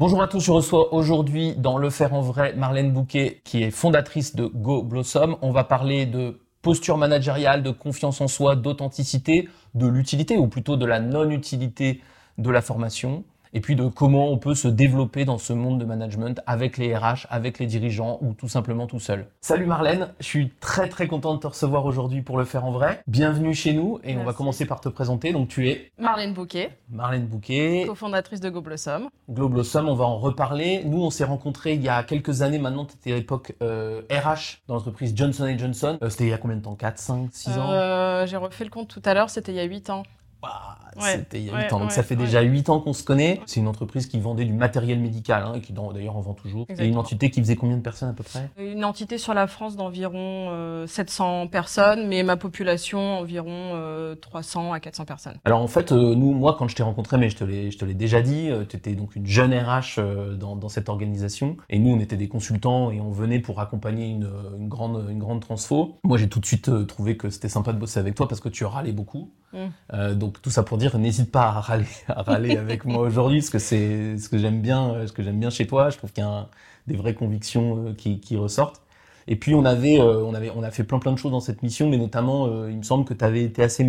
Bonjour à tous, je reçois aujourd'hui dans Le Faire en Vrai Marlène Bouquet, qui est fondatrice de Go Blossom. On va parler de posture managériale, de confiance en soi, d'authenticité, de l'utilité, ou plutôt de la non-utilité de la formation et puis de comment on peut se développer dans ce monde de management avec les RH, avec les dirigeants ou tout simplement tout seul. Salut Marlène, je suis très très content de te recevoir aujourd'hui pour le faire en vrai. Bienvenue chez nous et on va commencer par te présenter. Donc tu es Marlène Bouquet, Marlène Bouquet, cofondatrice de GoBlossom. GoBlossom, on va en reparler. Nous, on s'est rencontrés il y a quelques années maintenant. Tu étais à l'époque euh, RH dans l'entreprise Johnson Johnson. Euh, c'était il y a combien de temps? 4, 5, 6 ans? Euh, J'ai refait le compte tout à l'heure, c'était il y a 8 ans. Bah, c'était il y a 8 ans. Donc ça fait déjà 8 ans qu'on se connaît. C'est une entreprise qui vendait du matériel médical, hein, et qui d'ailleurs en vend toujours. Et une entité qui faisait combien de personnes à peu près? Une entité sur la France d'environ 700 euh, personnes, mais ma population environ 300 euh, à 400 personnes. Alors en fait, euh, nous, moi, quand je t'ai rencontré, mais je te l'ai déjà dit, tu étais donc une jeune RH dans, dans, cette organisation. Et nous, on était des consultants et on venait pour accompagner une, une grande, une grande transfo. Moi, j'ai tout de suite trouvé que c'était sympa de bosser avec toi parce que tu râlais beaucoup. Mm. donc tout ça pour dire, n'hésite pas à râler, à râler avec moi aujourd'hui, parce que c'est ce que j'aime bien, ce que j'aime bien chez toi. Je trouve qu'il y a des vraies convictions euh, qui, qui, ressortent. Et puis on avait, euh, on avait, on a fait plein plein de choses dans cette mission, mais notamment, euh, il me semble que tu avais été assez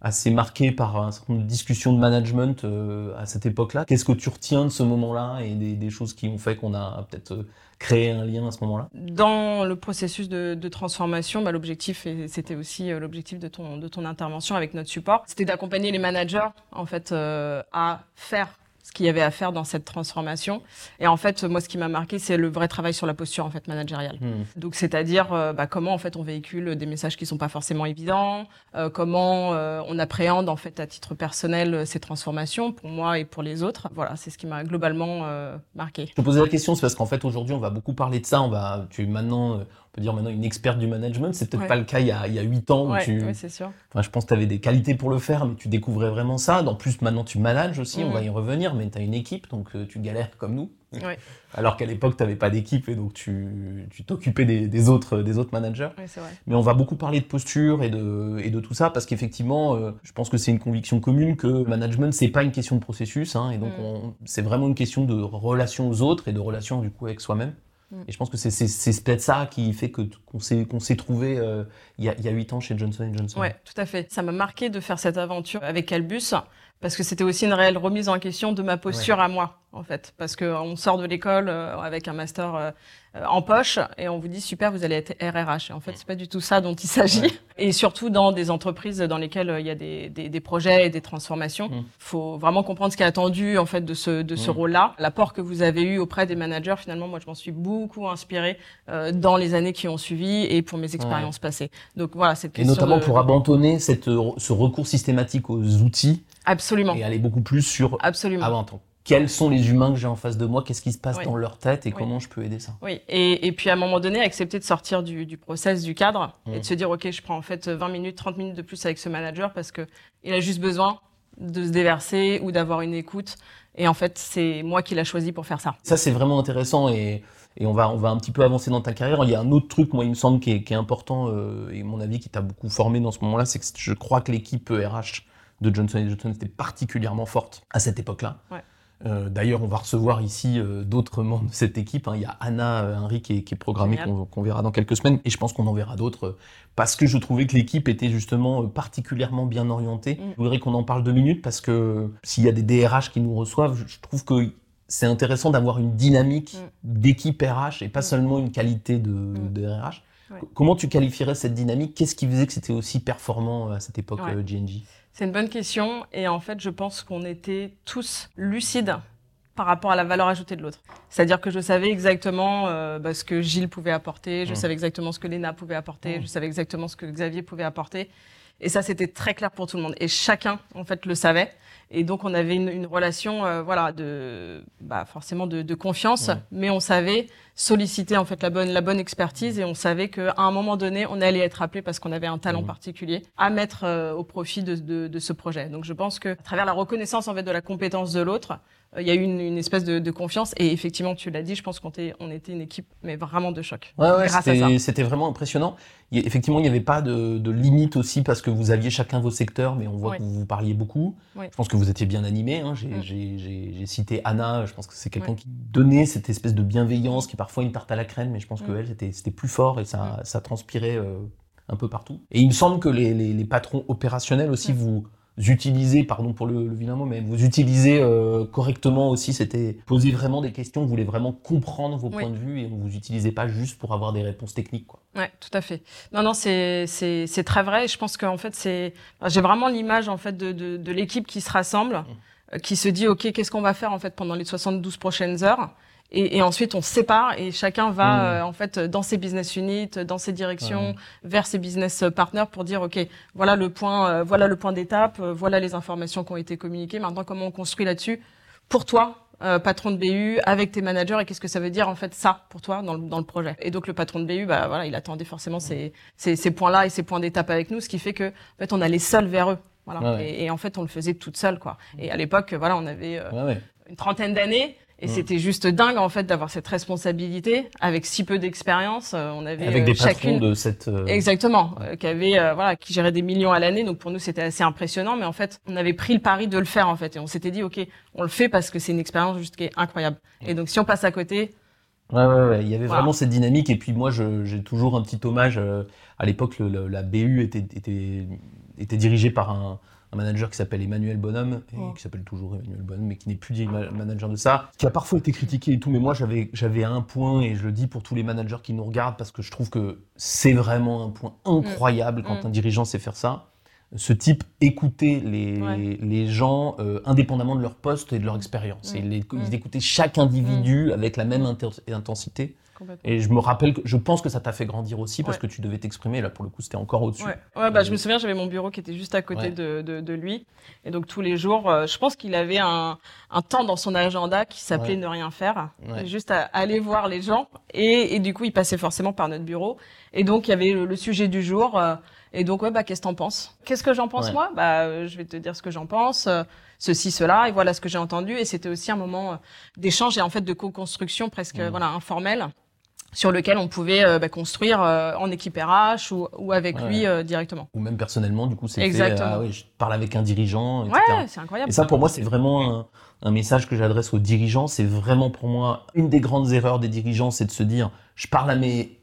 assez marqué par un certain nombre de discussions de management à cette époque-là. Qu'est-ce que tu retiens de ce moment-là et des, choses qui ont fait qu'on a peut-être créé un lien à ce moment-là? Dans le processus de, transformation, bah, l'objectif, et c'était aussi l'objectif de ton, intervention avec notre support, c'était d'accompagner les managers en fait à faire qu'il y avait à faire dans cette transformation. Et en fait, moi, ce qui m'a marqué, c'est le vrai travail sur la posture en fait managériale. Hmm. Donc, c'est-à-dire euh, bah, comment en fait on véhicule des messages qui sont pas forcément évidents, euh, comment euh, on appréhende en fait à titre personnel ces transformations pour moi et pour les autres. Voilà, c'est ce qui m'a globalement marqué. Je te posais la question, c'est parce qu'en fait aujourd'hui, on va beaucoup parler de ça. On va, tu maintenant dire maintenant une experte du management. C'est peut-être pas le cas il y a, il 8 ans. Où tu... c'est sûr. Enfin, je pense que tu avais des qualités pour le faire, mais tu découvrais vraiment ça. En plus, maintenant, tu manages aussi, on va y revenir, mais tu as une équipe, donc euh, tu galères comme nous. Alors qu'à l'époque, tu n'avais pas d'équipe et donc tu t'occupais des, autres, des autres managers. Vrai. Mais on va beaucoup parler de posture et de, et de tout ça parce qu'effectivement, euh, je pense que c'est une conviction commune que le management, c'est pas une question de processus. Hein, et donc, mm. c'est vraiment une question de relation aux autres et de relation du coup avec soi-même. Mm. Et je pense que c'est peut-être ça qui fait que qu'on s'est trouvé euh, il y a huit ans chez Johnson Johnson. Ouais, tout à fait. Ça m'a marqué de faire cette aventure avec Albus parce que c'était aussi une réelle remise en question de ma posture à moi en fait, parce qu'on sort de l'école euh, avec un master euh, en poche et on vous dit super, vous allez être RRH. Et en fait, c'est pas du tout ça dont il s'agit. Et surtout dans des entreprises dans lesquelles euh, il y a des, des, des projets et des transformations, il mmh. faut vraiment comprendre ce qui est attendu en fait de ce de ce mmh. rôle-là. L'apport que vous avez eu auprès des managers, finalement, moi, je m'en suis beaucoup inspiré euh, dans les années qui ont suivi et pour mes expériences passées. Donc voilà, cette question. Et notamment pour abandonner cette ce recours systématique aux outils. Absolument. Et aller beaucoup plus sur Absolument. avant quels sont les humains que j'ai en face de moi, qu'est-ce qui se passe dans leur tête et comment je peux aider ça? Oui, et, et, puis à un moment donné, accepter de sortir du, du process, du cadre, et de mmh. se dire, OK, je prends en fait 20 minutes, 30 minutes de plus avec ce manager parce que il a juste besoin de se déverser ou d'avoir une écoute. Et en fait, c'est moi qui l'a choisi pour faire ça. Ça, c'est vraiment intéressant et, et on, va, on va un petit peu avancer dans ta carrière. Il y a un autre truc, moi, il me semble, qui est, qui est important euh, et mon avis qui t'a beaucoup formé dans ce moment-là, c'est que je crois que l'équipe RH de Johnson Johnson était particulièrement forte à cette époque-là. Ouais. Euh, d'ailleurs, on va recevoir ici euh, d'autres membres de cette équipe. Hein. Il y a Anna euh, Henry qui est, qui est programmée, qu'on verra dans quelques semaines. Et je pense qu'on en verra d'autres parce que je trouvais que l'équipe était justement particulièrement bien orientée. Mm. Je voudrais qu'on en parle deux minutes parce que s'il y a des DRH qui nous reçoivent, je trouve que c'est intéressant d'avoir une dynamique mm. d'équipe RH et pas mm. seulement une qualité de, de RH. Comment tu qualifierais cette dynamique? Qu'est-ce qui faisait que c'était aussi performant à cette époque, ouais. GNG c'est une bonne question et en fait, je pense qu'on était tous lucides par rapport à la valeur ajoutée de l'autre. C'est-à-dire que je savais exactement euh, bah, ce que Gilles pouvait apporter, je mmh. savais exactement ce que Léna pouvait apporter, mmh. je savais exactement ce que Xavier pouvait apporter. Et ça, c'était très clair pour tout le monde. Et chacun, en fait, le savait. Et donc, on avait une, une relation, euh, voilà, de, bah, forcément de, de confiance, mais on savait solliciter en fait la bonne, la bonne expertise et on savait qu'à un moment donné, on allait être appelé parce qu'on avait un talent particulier à mettre euh, au profit de, de, de, ce projet. Donc, je pense que à travers la reconnaissance en fait de la compétence de l'autre, il y a eu une, espèce de, confiance. Et effectivement, tu l'as dit, je pense qu'on était, on était une équipe, mais vraiment de choc. Ouais, ouais c'était vraiment impressionnant. effectivement, il n'y avait pas de, de, limite aussi parce que vous aviez chacun vos secteurs, mais on voit que vous, vous parliez beaucoup. Je pense que vous étiez bien animés. Hein. Mm. J'ai cité Anna, je pense que c'est quelqu'un qui donnait cette espèce de bienveillance qui est parfois une tarte à la crème, mais je pense mm. que elle, c'était plus fort et ça, mm. ça transpirait euh, un peu partout. Et il me semble que les, les, les patrons opérationnels aussi vous utilisez, pardon pour le, vilain mot, mais vous utilisez euh, correctement aussi. C'était poser vraiment des questions, vous voulez vraiment comprendre vos points de vue et vous utilisez pas juste pour avoir des réponses techniques. Quoi. Ouais, tout à fait. Non, non, c'est c'est très vrai. Je pense qu'en fait, c'est j'ai vraiment l'image en fait de, de, de l'équipe qui se rassemble, mmh. euh, qui se dit ok, qu'est-ce qu'on va faire en fait pendant les 72 prochaines heures? Et, et, ensuite, on se sépare et chacun va mmh. euh, en fait dans ses business units, dans ses directions, vers ses business partners pour dire ok, voilà le point, euh, voilà le point d'étape, euh, voilà les informations qui ont été communiquées. Maintenant, comment on construit là-dessus pour toi, patron de BU, avec tes managers et qu'est-ce que ça veut dire en fait ça pour toi dans le, dans le projet? Et donc le patron de BU, bah voilà, il attendait forcément ces, ces, ces points-là et ces points d'étape avec nous, ce qui fait que en fait on allait seul vers eux. Voilà. Et, et, en fait on le faisait toute seule quoi. Et à l'époque, voilà, on avait une trentaine d'années. Et mm. c'était juste dingue en fait d'avoir cette responsabilité avec si peu d'expérience. Euh, on avait avec des euh, chacune de cette euh, exactement qui avait voilà qui gérait des millions à l'année. Donc pour nous c'était assez impressionnant. Mais en fait on avait pris le pari de le faire en fait et on s'était dit ok on le fait parce que c'est une expérience juste qui est incroyable. Et donc si on passe à côté. Ouais, ouais, ouais. Il y avait vraiment cette dynamique. Et puis moi, j'ai toujours un petit hommage. à l'époque, la BU était, était, était dirigée par un, un manager qui s'appelle Emmanuel Bonhomme, et qui s'appelle toujours Emmanuel Bonhomme, mais qui n'est plus manager de ça, qui a parfois été critiqué et tout, mais moi j'avais, j'avais un point, et je le dis pour tous les managers qui nous regardent, parce que je trouve que c'est vraiment un point incroyable quand mm. un dirigeant sait faire ça. Ce type écoutait les, les gens euh, indépendamment de leur poste et de leur expérience. Mm. Et ils écoutaient chaque individu mm. avec la même intensité. Et je me rappelle que je pense que ça t'a fait grandir aussi parce que tu devais t'exprimer. Là, pour le coup, c'était encore au-dessus. Ouais, ouais bah, je me souviens, j'avais mon bureau qui était juste à côté de, de, de, lui. Et donc, tous les jours, euh, je pense qu'il avait un, un temps dans son agenda qui s'appelait ne rien faire. Juste à aller voir les gens. Et, et, du coup, il passait forcément par notre bureau. Et donc, il y avait le, sujet du jour. Euh, et donc, ouais, bah, qu'est-ce que t'en penses? Qu'est-ce que j'en pense, moi? Bah, euh, je vais te dire ce que j'en pense ceci, cela, et voilà ce que j'ai entendu. Et c'était aussi un moment d'échange et en fait de co-construction presque voilà informelle sur lequel on pouvait euh, bah, construire euh, en équipe RH ou, ou avec lui euh, directement. Ou même personnellement, du coup, c'est Exactement. ah oui, je parle avec un dirigeant. Etc. Ouais, c'est incroyable. Et ça, pour moi, c'est vraiment un, un, message que j'adresse aux dirigeants. C'est vraiment pour moi une des grandes erreurs des dirigeants, c'est de se dire, je parle à mes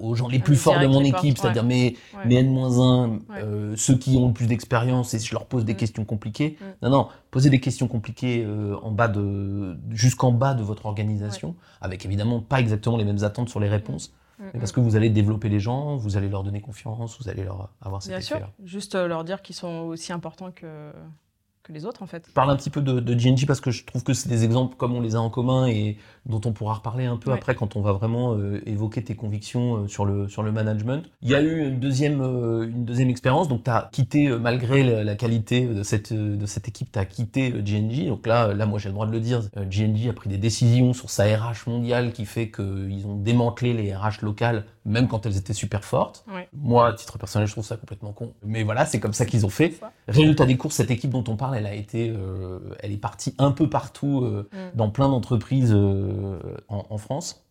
aux gens les plus forts de mon équipe, c'est-à-dire mes, mes N-1, euh, ceux qui ont le plus d'expérience et je leur pose des mm. questions compliquées. Mm. Non, non, posez des questions compliquées euh, en bas de, jusqu'en bas de votre organisation, avec évidemment pas exactement les mêmes attentes sur les réponses. Mm. Mais parce que vous allez développer les gens, vous allez leur donner confiance, vous allez leur avoir cet Bien sûr, juste euh, leur dire qu'ils sont aussi importants que, que les autres en fait. Parle un petit peu de, de GNG parce que je trouve que c'est des exemples comme on les a en commun et dont on pourra reparler un peu après quand on va vraiment euh, évoquer tes convictions euh, sur le sur le management. Il y a eu une deuxième euh, une deuxième expérience donc tu as quitté malgré la, qualité de cette de cette équipe, tu as quitté GNG. Donc là là moi j'ai le droit de le dire, GNG a pris des décisions sur sa RH mondiale qui fait qu'ils ont démantelé les RH locales même quand elles étaient super fortes. Moi, à titre personnel, je trouve ça complètement con. Mais voilà, c'est comme ça qu'ils ont fait. Résultat des courses, cette équipe dont on parle, elle a été, elle est partie un peu partout mm. dans plein d'entreprises euh, en, France.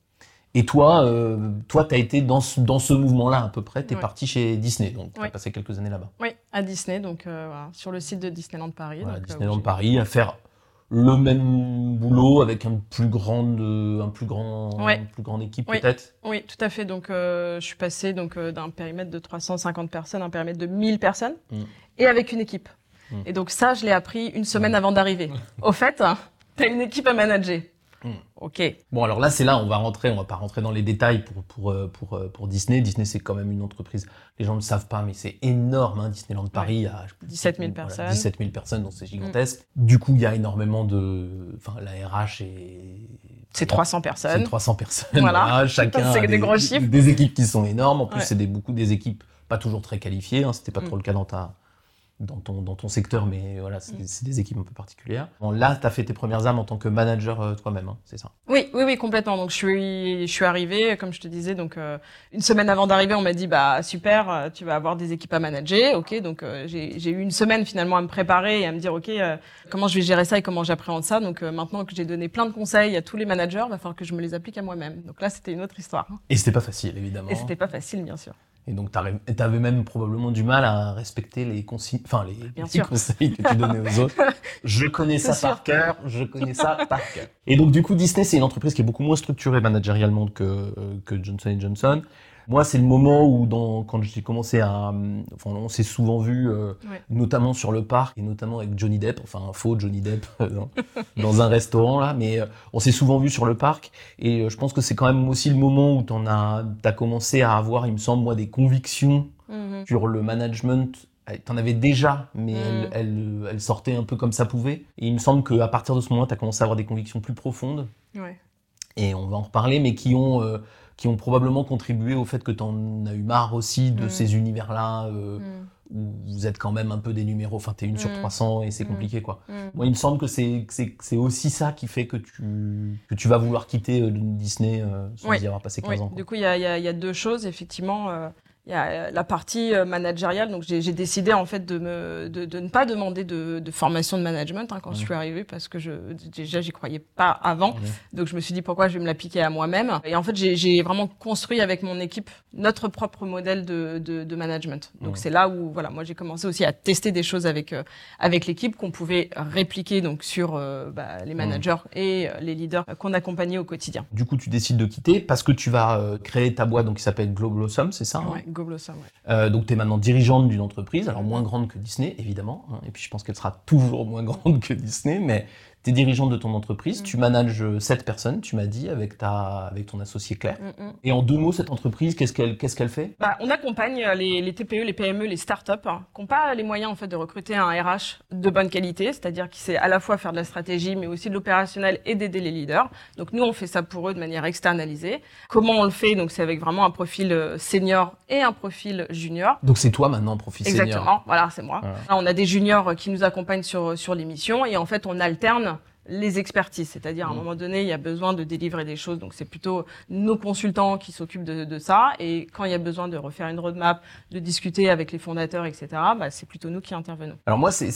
Et toi, euh, toi, tu as été dans ce, dans ce mouvement-là à peu près. Tu es parti chez Disney, donc tu as passé quelques années là-bas. Oui, à Disney, donc euh, sur le site de Disneyland Paris. Voilà, Disneyland Paris, à faire le même boulot avec un plus grande, un plus grand, plus grande équipe peut-être? Oui, tout à fait. Donc, je suis passé donc d'un périmètre de 350 personnes à un périmètre de 1000 personnes mm. et avec une équipe. Et donc ça, je l'ai appris une semaine avant d'arriver. Au fait, tu as une équipe à manager. Hmm. Ok. Bon, alors là, c'est là, on va rentrer, on va pas rentrer dans les détails pour, pour, euh, pour, euh, pour Disney. Disney, c'est quand même une entreprise, les gens ne le savent pas, mais c'est énorme, hein, Disneyland Paris. a 17 000 personnes. 17 000 personnes, donc c'est gigantesque. Du coup, il y a énormément de, enfin, la RH est... C'est 300 personnes. C'est 300 personnes. Voilà. Chacun c'est des, gros chiffres. Des équipes qui sont énormes. En plus, c'est des, beaucoup des équipes pas toujours très qualifiées. Hein, C'était pas trop hmm. le cas dans ta, dans ton, dans ton secteur, mais voilà, c'est Mm. des- équipes un peu particulières. Bon, là, tu as fait tes premières armes en tant que manager euh, toi-même, hein, c'est ça? Oui, oui, oui, complètement. Donc je suis, je suis arrivée, comme je te disais, donc euh, une semaine avant d'arriver, on m'a dit bah super, euh, tu vas avoir des équipes à manager, ok. Donc euh, j'ai eu une semaine finalement à me préparer et à me dire ok, comment je vais gérer ça et comment j'appréhende ça. Donc maintenant que j'ai donné plein de conseils à tous les managers, va falloir que je me les applique à moi-même. Donc là, c'était une autre histoire. hein. Et c'était pas facile, évidemment. Et c'était pas facile, bien sûr. Et donc, tu avais même probablement du mal à respecter les consignes, enfin, les, les conseils que tu donnais aux autres. Je connais ça par cœur, je connais ça par cœur. Et donc, du coup, Disney, c'est une entreprise qui est beaucoup moins structurée managérialement que, euh, que Johnson Johnson. Moi, c'est le moment où, dans, quand j'ai commencé à, enfin, on s'est souvent vu, euh, Ouais. notamment sur le parc et notamment avec Johnny Depp, enfin un faux Johnny Depp euh, dans, dans un restaurant là, mais euh, on s'est souvent vu sur le parc et je pense que c'est quand même aussi le moment où t'en as, t'as commencé à avoir, il me semble moi, des convictions Mhm. sur le management. T'en avais déjà, mais Mm. elle, elle, elle sortait un peu comme ça pouvait. Et il me semble qu'à partir de ce moment, tu as commencé à avoir des convictions plus profondes, Ouais. et on va en reparler, mais qui ont, euh, qui ont probablement contribué au fait que tu en as eu marre aussi de Mm. ces univers-là, euh, Mhm. où vous êtes quand même un peu des numéros, enfin t'es une sur Mm. 300 et c'est Mm. compliqué quoi. Moi, il me semble que c'est aussi ça qui fait que tu que tu vas vouloir quitter euh, Disney euh, sans Oui. y avoir passé 15 Oui, ans. quoi. du coup, il y a, y a deux choses, effectivement. Il y a euh, la partie euh, managériale. Donc, j'ai décidé, en fait, de, me, de, de ne pas demander de, de formation de management hein, quand je suis arrivée, parce que je, déjà, j'y croyais pas avant. Ouais. Donc, je me suis dit, pourquoi je vais me l'appliquer à moi-même? Et en fait, j'ai- vraiment construit avec mon équipe notre propre modèle de, de, de management. Donc, c'est là où, voilà, moi, j'ai commencé aussi à tester des choses avec, euh, avec l'équipe qu'on pouvait répliquer donc sur euh, bah, les managers et les leaders qu'on accompagnait au quotidien. Du coup, tu décides de quitter parce que tu vas euh, créer ta boîte donc qui s'appelle Global Awesome, c'est ça hein? Euh, donc, tu es maintenant dirigeante d'une entreprise, alors moins grande que Disney, évidemment. hein, et puis, je pense qu'elle sera toujours moins grande que Disney, mais tu es dirigeante de ton entreprise. Mm. Tu manages euh, sept personnes, tu m'as dit, avec, ta, avec ton associé Claire. Mm, mm. Et en deux mots, cette entreprise, qu'est-ce qu'elle qu'est-ce qu'elle fait? Bah, on accompagne euh, les, les TPE, les PME, les startups hein, qui n'ont pas les moyens en fait de recruter un RH de bonne qualité, c'est-à-dire qui sait à la fois faire de la stratégie, mais aussi de l'opérationnel et d'aider les leaders. Donc nous, on fait ça pour eux de manière externalisée. Comment on le fait? Donc c'est avec vraiment un profil euh, senior et un profil junior. Donc, c'est toi maintenant, profil senior. Exactement, voilà, c'est moi. Voilà. Là, on a des juniors euh, qui nous accompagnent sur, sur les missions et en fait, on alterne les expertises. C'est-à-dire, à un Mm. moment donné, il y a besoin de délivrer des choses. Donc, c'est plutôt nos consultants qui s'occupent de, de ça. Et quand il y a besoin de refaire une roadmap, de discuter avec les fondateurs, etc., bah, c'est plutôt nous qui intervenons. Alors moi, c'est-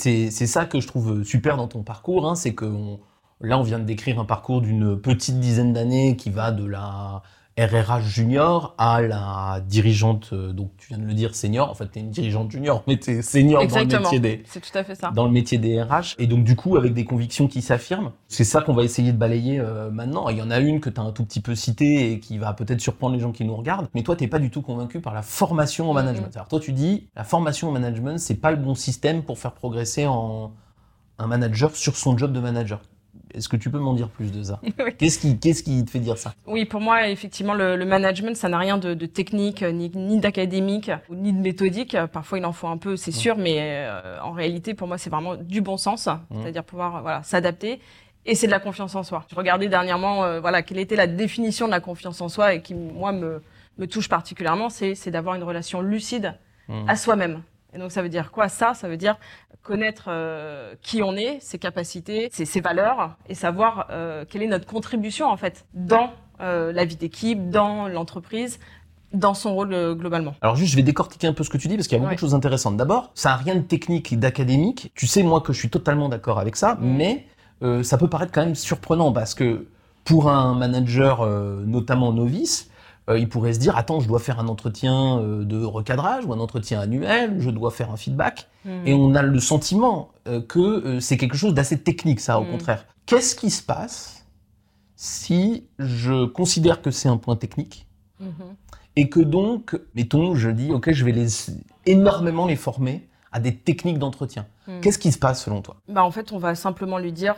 ça que je trouve super dans ton parcours, hein, c'est que on- là, on vient de décrire un parcours d'une petite dizaine d'années qui va de la RRH junior à la dirigeante, euh, donc tu viens de le dire, senior. En fait, tu es une dirigeante junior, mais tu es senior dans le métier des C'est tout à fait ça. dans le métier des RH. Et donc, du coup, avec des convictions qui s'affirment, c'est ça qu'on va essayer de balayer euh, maintenant. Il y en a une que tu as un tout petit peu citée et qui va peut-être surprendre les gens qui nous regardent. Mais toi, t'es pas du tout convaincu par la formation en management. Alors, toi, tu dis, la formation en management, c'est pas le bon système pour faire progresser en un manager sur son job de manager. Est-ce que tu peux m'en dire plus de ça Oui. Qu'est-ce qui, qu'est-ce qui te fait dire ça Oui, pour moi, effectivement, le, le management, ça n'a rien de, de technique, ni, ni d'académique, ni de méthodique. Parfois, il en faut un peu, c'est sûr, mais euh, en réalité, pour moi, c'est vraiment du bon sens, c'est-à-dire pouvoir voilà, s'adapter. Et c'est de la confiance en soi. Je regardais dernièrement, euh, voilà, quelle était la définition de la confiance en soi et qui, moi, me, me touche particulièrement, c'est c'est d'avoir une relation lucide à soi-même. Et donc, ça veut dire quoi Ça, ça veut dire connaître euh, qui on est, ses capacités, ses, ses valeurs, et savoir euh, quelle est notre contribution, en fait, dans euh, la vie d'équipe, dans l'entreprise, dans son rôle euh, globalement. Alors juste, je vais décortiquer un peu ce que tu dis parce qu'il y a beaucoup Ouais. de choses intéressantes. D'abord, ça a rien de technique et d'académique. Tu sais, moi, que je suis totalement d'accord avec ça, mais euh, ça peut paraître quand même surprenant parce que pour un manager, euh, notamment novice, euh, il pourrait se dire attends, je dois faire un entretien euh, de recadrage ou un entretien annuel, je dois faire un feedback, et on a le sentiment euh, que c'est quelque chose d'assez technique, ça, au Mm. contraire. Qu'est-ce qui se passe si je considère que c'est un point technique Mhm. et que donc, mettons, je dis, ok, je vais les énormément les former à des techniques d'entretien. Qu'est-ce qui se passe selon toi? Bah, en fait, on va simplement lui dire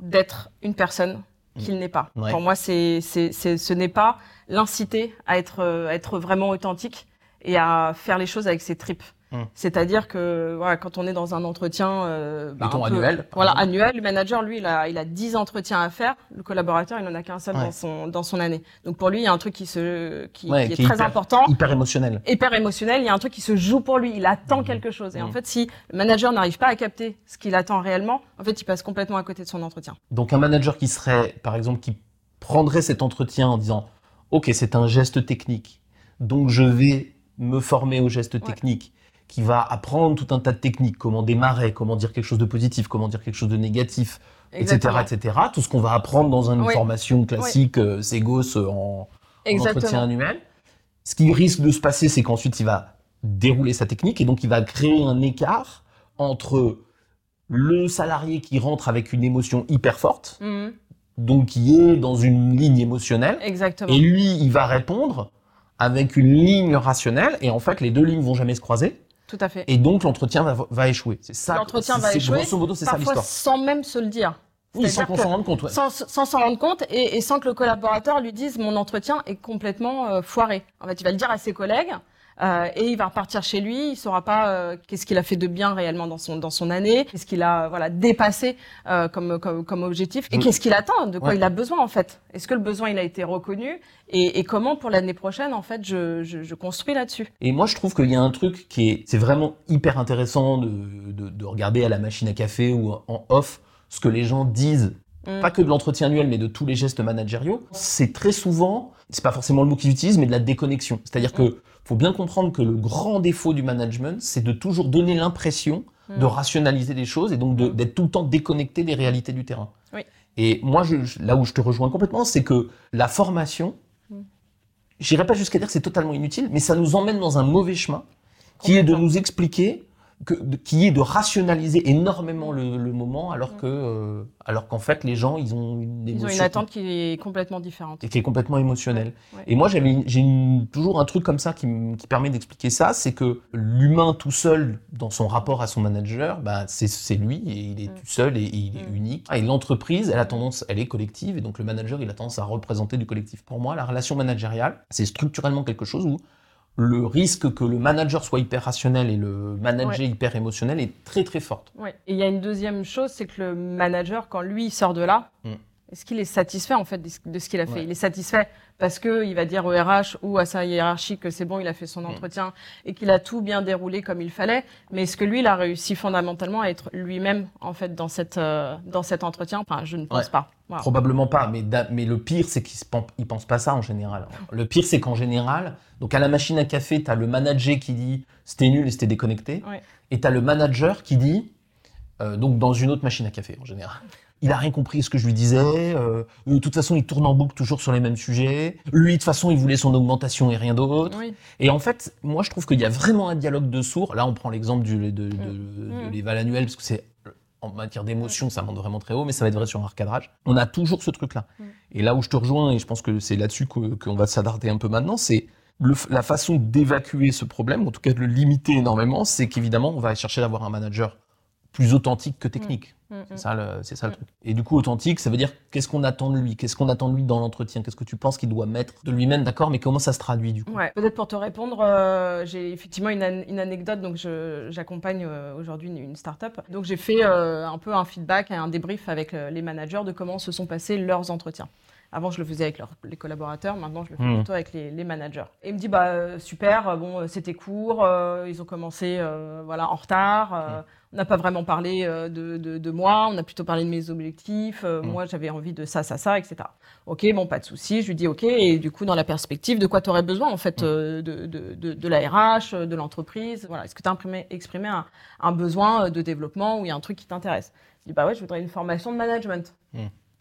d'être une personne qu'il n'est pas. Ouais. Pour moi, c'est, ce n'est pas l'inciter à être, euh, à être vraiment authentique et à faire les choses avec ses tripes. Hmm. C'est-à-dire que voilà, quand on est dans un entretien euh, bah, Mettons un peu- annuel, voilà exemple. annuel, le manager lui il a il a 10 entretiens à faire, le collaborateur il en a qu'un seul Ouais. dans son dans son année. Donc pour lui il y a un truc qui se qui, Ouais, qui est qui est très hyper- important Hyper émotionnel. hyper émotionnel, il y a un truc qui se joue pour lui, il attend quelque chose. Et en Mhm. fait, si le manager n'arrive pas à capter ce qu'il attend réellement, en fait, il passe complètement à côté de son entretien. Donc un manager qui serait, par exemple, qui prendrait cet entretien en disant, OK, c'est un geste technique, donc je vais me former au geste technique, qui va apprendre tout un tas de techniques, comment démarrer, comment dire quelque chose de positif, comment dire quelque chose de négatif, Exactement. etc., etc. Tout ce qu'on va apprendre dans une Oui. formation classique, euh, Ségos euh, en, en entretien annuel. Ce qui risque de se passer, c'est qu'ensuite il va dérouler sa technique et donc il va créer un écart entre le salarié qui rentre avec une émotion hyper forte, Mhm. Donc qui est dans une ligne émotionnelle, Exactement. et lui, il va répondre avec une ligne rationnelle, et en fait, les deux lignes vont jamais se croiser, Tout à fait. et donc l'entretien va, va échouer. C'est ça. L'entretien va échouer, Grosso modo, c'est ça l'histoire. sans même se le dire. Oui, sans qu'on s'en rende compte. ouais. Sans sans s'en rendre compte et, et sans que le collaborateur lui dise mon entretien est complètement euh, foiré. En fait, il va le dire à ses collègues euh, et il va repartir chez lui. Il saura pas euh, qu'est-ce qu'il a fait de bien réellement dans son dans son année, qu'est-ce qu'il a voilà dépassé euh, comme, comme comme objectif et Mm. qu'est-ce qu'il attend, de quoi Ouais. il a besoin en fait. Est-ce que le besoin il a été reconnu? Et, et comment pour l'année prochaine en fait je je, je construis là-dessus? Et moi, je trouve qu'il y a un truc qui est, c'est vraiment hyper intéressant de, de, de regarder à la machine à café ou en off ce que les gens disent Mm. pas que de l'entretien annuel, mais de tous les gestes managériaux, c'est très souvent, c'est pas forcément le mot qu'ils utilisent, mais de la déconnexion. C'est-à-dire que faut bien comprendre que le grand défaut du management, c'est de toujours donner l'impression Mm. de rationaliser les choses et donc de- d'être tout le temps déconnecté des réalités du terrain. Oui. Et moi, je, là où je te rejoins complètement, c'est que la formation, Mm. j'irai pas jusqu'à dire que c'est totalement inutile, mais ça nous emmène dans un mauvais chemin, qui est de nous expliquer que, de- qui est de rationaliser énormément le, le moment, alors Mm. que, euh, alors qu'en fait, les gens, ils ont une Ils ont émotion une attente qui est complètement différente. et qui est complètement émotionnelle. Ouais. Et moi, j'avais, j'ai toujours un truc comme ça qui, qui permet d'expliquer ça, c'est que l'humain tout seul, dans son rapport à son manager, bah, c'est, lui, et il est Mm. tout seul et, et il est Mm. unique. Et l'entreprise, elle a tendance, elle est collective, et donc le manager, il a tendance à représenter du collectif. Pour moi, la relation managériale, c'est structurellement quelque chose où le risque que le manager soit hyper rationnel et le manager hyper émotionnel est très très forte. Ouais. Et il y a une deuxième chose, c'est que le manager, quand lui il sort de là, Mm. Est-ce qu'il est satisfait en fait de ce- qu'il a fait? Ouais. Il est satisfait parce que il va dire au RH ou à sa hiérarchie que c'est bon, il a fait son Mm. entretien et qu'il a tout bien déroulé comme il fallait. Mais est-ce que lui, il a réussi fondamentalement à être lui-même en fait dans cette euh, dans cet entretien? Enfin, je ne pense Ouais. pas. Probablement pas, mais, mais le pire, c'est qu'ils ne pensent pas ça en général. Le pire, c'est qu'en général, donc à la machine à café, tu as le manager qui dit c'était nul et c'était déconnecté, Ouais. et tu as le manager qui dit, euh, donc dans une autre machine à café en général, il a rien compris ce que je lui disais, euh, de toute façon, il tourne en boucle toujours sur les mêmes sujets, lui, de toute façon, il voulait son augmentation et rien d'autre. Oui. Et en fait, moi, je trouve qu'il y a vraiment un dialogue de sourds. Là, on prend l'exemple du- de, de, de, Mm. de l'éval annuel, parce que c'est en matière d'émotion, ça monte vraiment très haut, mais ça va être vrai sur un recadrage. On a toujours ce truc-là. Mm. Et là où je te rejoins, et je pense que c'est là-dessus qu'on va s'attarder un peu maintenant, c'est la façon d'évacuer ce problème, en tout cas de le limiter énormément, c'est qu'évidemment, on va chercher d'avoir un manager plus authentique que technique. Mm, mm. C'est ça, le, c'est ça le Mm. truc. Et du coup, authentique, ça veut dire qu'est-ce qu'on attend de lui? Qu'est-ce qu'on attend de lui dans l'entretien? Qu'est-ce que tu penses qu'il doit mettre de lui-même? D'accord, mais comment ça se traduit du coup? Ouais. Peut-être pour te répondre, euh, j'ai effectivement une, an- une anecdote. Donc, je- j'accompagne euh, aujourd'hui une, une start-up. Donc, j'ai fait euh, un peu un feedback et un débrief avec euh, les managers de comment se sont passés leurs entretiens. Avant, je le faisais avec leurs- les collaborateurs. Maintenant, je le fais Mhm. plutôt avec les, les managers. Et il me dit, bah euh, super. euh, Bon, euh, c'était court. euh, ils ont commencé, euh, voilà, en retard. euh, On n'a pas vraiment parlé de, de, de moi. On a plutôt parlé de mes objectifs. Mhm. Moi, j'avais envie de ça, ça, ça, etc. Ok, bon, pas de souci. Je lui dis ok. Et du coup, dans la perspective, de quoi tu aurais besoin en fait de, de, la RH, de l'entreprise. Voilà. Est-ce que tu as exprimé un, un besoin de développement ou il y a un truc qui t'intéresse? Je dis bah ouais, je voudrais une formation de management.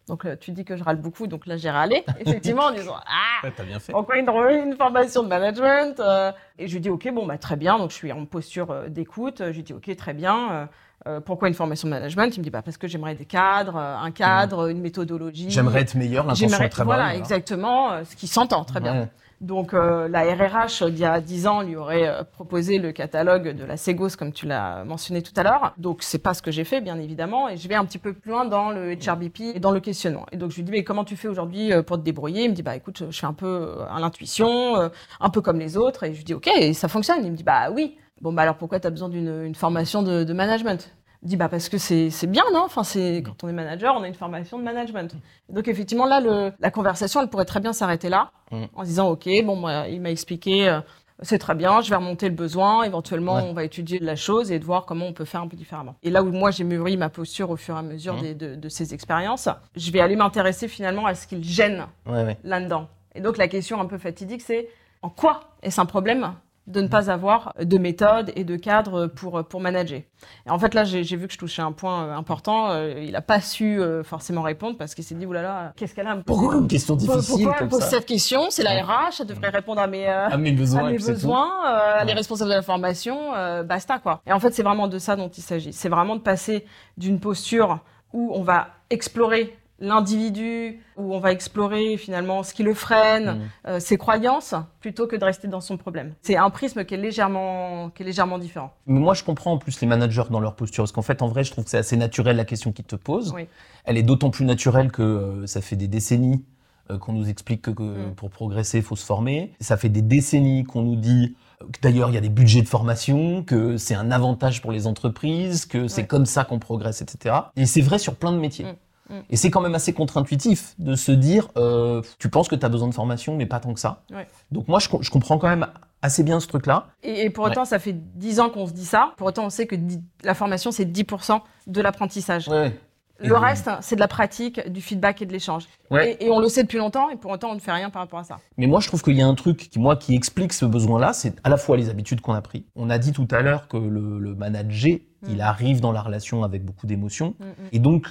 Donc euh, tu dis que je râle beaucoup, donc là j'ai râlé effectivement en disant ah t'as bien fait. pourquoi une, une formation de management euh, Et je lui dis ok bon bah très bien donc je suis en posture euh, d'écoute. Je lui dis ok très bien. euh, pourquoi une formation de management? Il me dit bah parce que j'aimerais des cadres, un cadre, une méthodologie. J'aimerais être meilleur, l'intention est très voilà bonne. exactement ce qui s'entend très bien. Donc euh, la RRH il y a 10 ans lui aurait euh, proposé le catalogue de la Segos comme tu l'as mentionné tout à l'heure. Donc c'est pas ce que j'ai fait bien évidemment et je vais un petit peu plus loin dans le HRBP et dans le questionnement. Et donc je lui dis mais comment tu fais aujourd'hui euh, pour te débrouiller? Il me dit bah écoute je fais un peu à l'intuition, un peu comme les autres et je lui dis OK ça fonctionne? Il me dit bah oui Bon, bah alors pourquoi tu as besoin d'une une formation de management? Dis, bah parce que c'est bien, non? Enfin, c'est quand on est manager, on a une formation de management. Donc effectivement, là, le, la conversation, elle pourrait très bien s'arrêter là, Mm. en disant, ok, bon, moi, il m'a expliqué, euh, c'est très bien, je vais remonter le besoin, éventuellement, Ouais. on va étudier la chose et de voir comment on peut faire un peu différemment. Et là où moi, j'ai mûri ma posture au fur et à mesure Mm. des- de, de ces expériences, je vais aller m'intéresser finalement à ce qui le gêne Ouais, ouais. là-dedans. Et donc la question un peu fatidique, c'est en quoi est-ce un problème? De ne pas avoir de méthode et de cadre pour, pour manager. Et en fait, là, j'ai vu que je touchais un point euh, important. Euh, il n'a pas su euh, forcément répondre parce qu'il s'est dit, oulala, qu'est-ce qu'elle a Pourquoi une question Pourquoi difficile elle comme pose ça cette question? C'est la RH, elle devrait répondre à mes, À mes besoins, à mes besoins, euh, les responsables de la formation, euh, basta quoi. Et en fait, c'est vraiment de ça dont il s'agit. C'est vraiment de passer d'une posture où on va explorer l'individu, où on va explorer finalement ce qui le freine, Mm. euh, ses croyances, plutôt que de rester dans son problème. C'est un prisme qui est légèrement, qui est légèrement différent. Mais moi, je comprends en plus les managers dans leur posture. Parce qu'en fait, en vrai, je trouve que c'est assez naturel la question qu'ils te posent. Oui. Elle est d'autant plus naturelle que euh, ça fait des décennies euh, qu'on nous explique que, que Mm. pour progresser, il faut se former. Ça fait des décennies qu'on nous dit que d'ailleurs, il y a des budgets de formation, que c'est un avantage pour les entreprises, que c'est Ouais. comme ça qu'on progresse, etc. Et c'est vrai sur plein de métiers. Mm. Mm. Et c'est quand même assez contre-intuitif de se dire, euh, tu penses que tu as besoin de formation, mais pas tant que ça. Ouais. Donc moi, je, co- je comprends quand même assez bien ce truc-là. Et, et pour autant, ça fait 10 ans qu'on se dit ça. Pour autant, on sait que la formation, c'est 10% de l'apprentissage. Ouais. Le reste, c'est de la pratique, du feedback et de l'échange. Ouais. Et, et on le sait depuis longtemps, et pour autant, on ne fait rien par rapport à ça. Mais moi, je trouve qu'il y a un truc qui, moi, qui explique ce besoin-là, c'est à la fois les habitudes qu'on a pris. On a dit tout à l'heure que le, le manager, Mm. il arrive dans la relation avec beaucoup d'émotions. Mm. Et donc,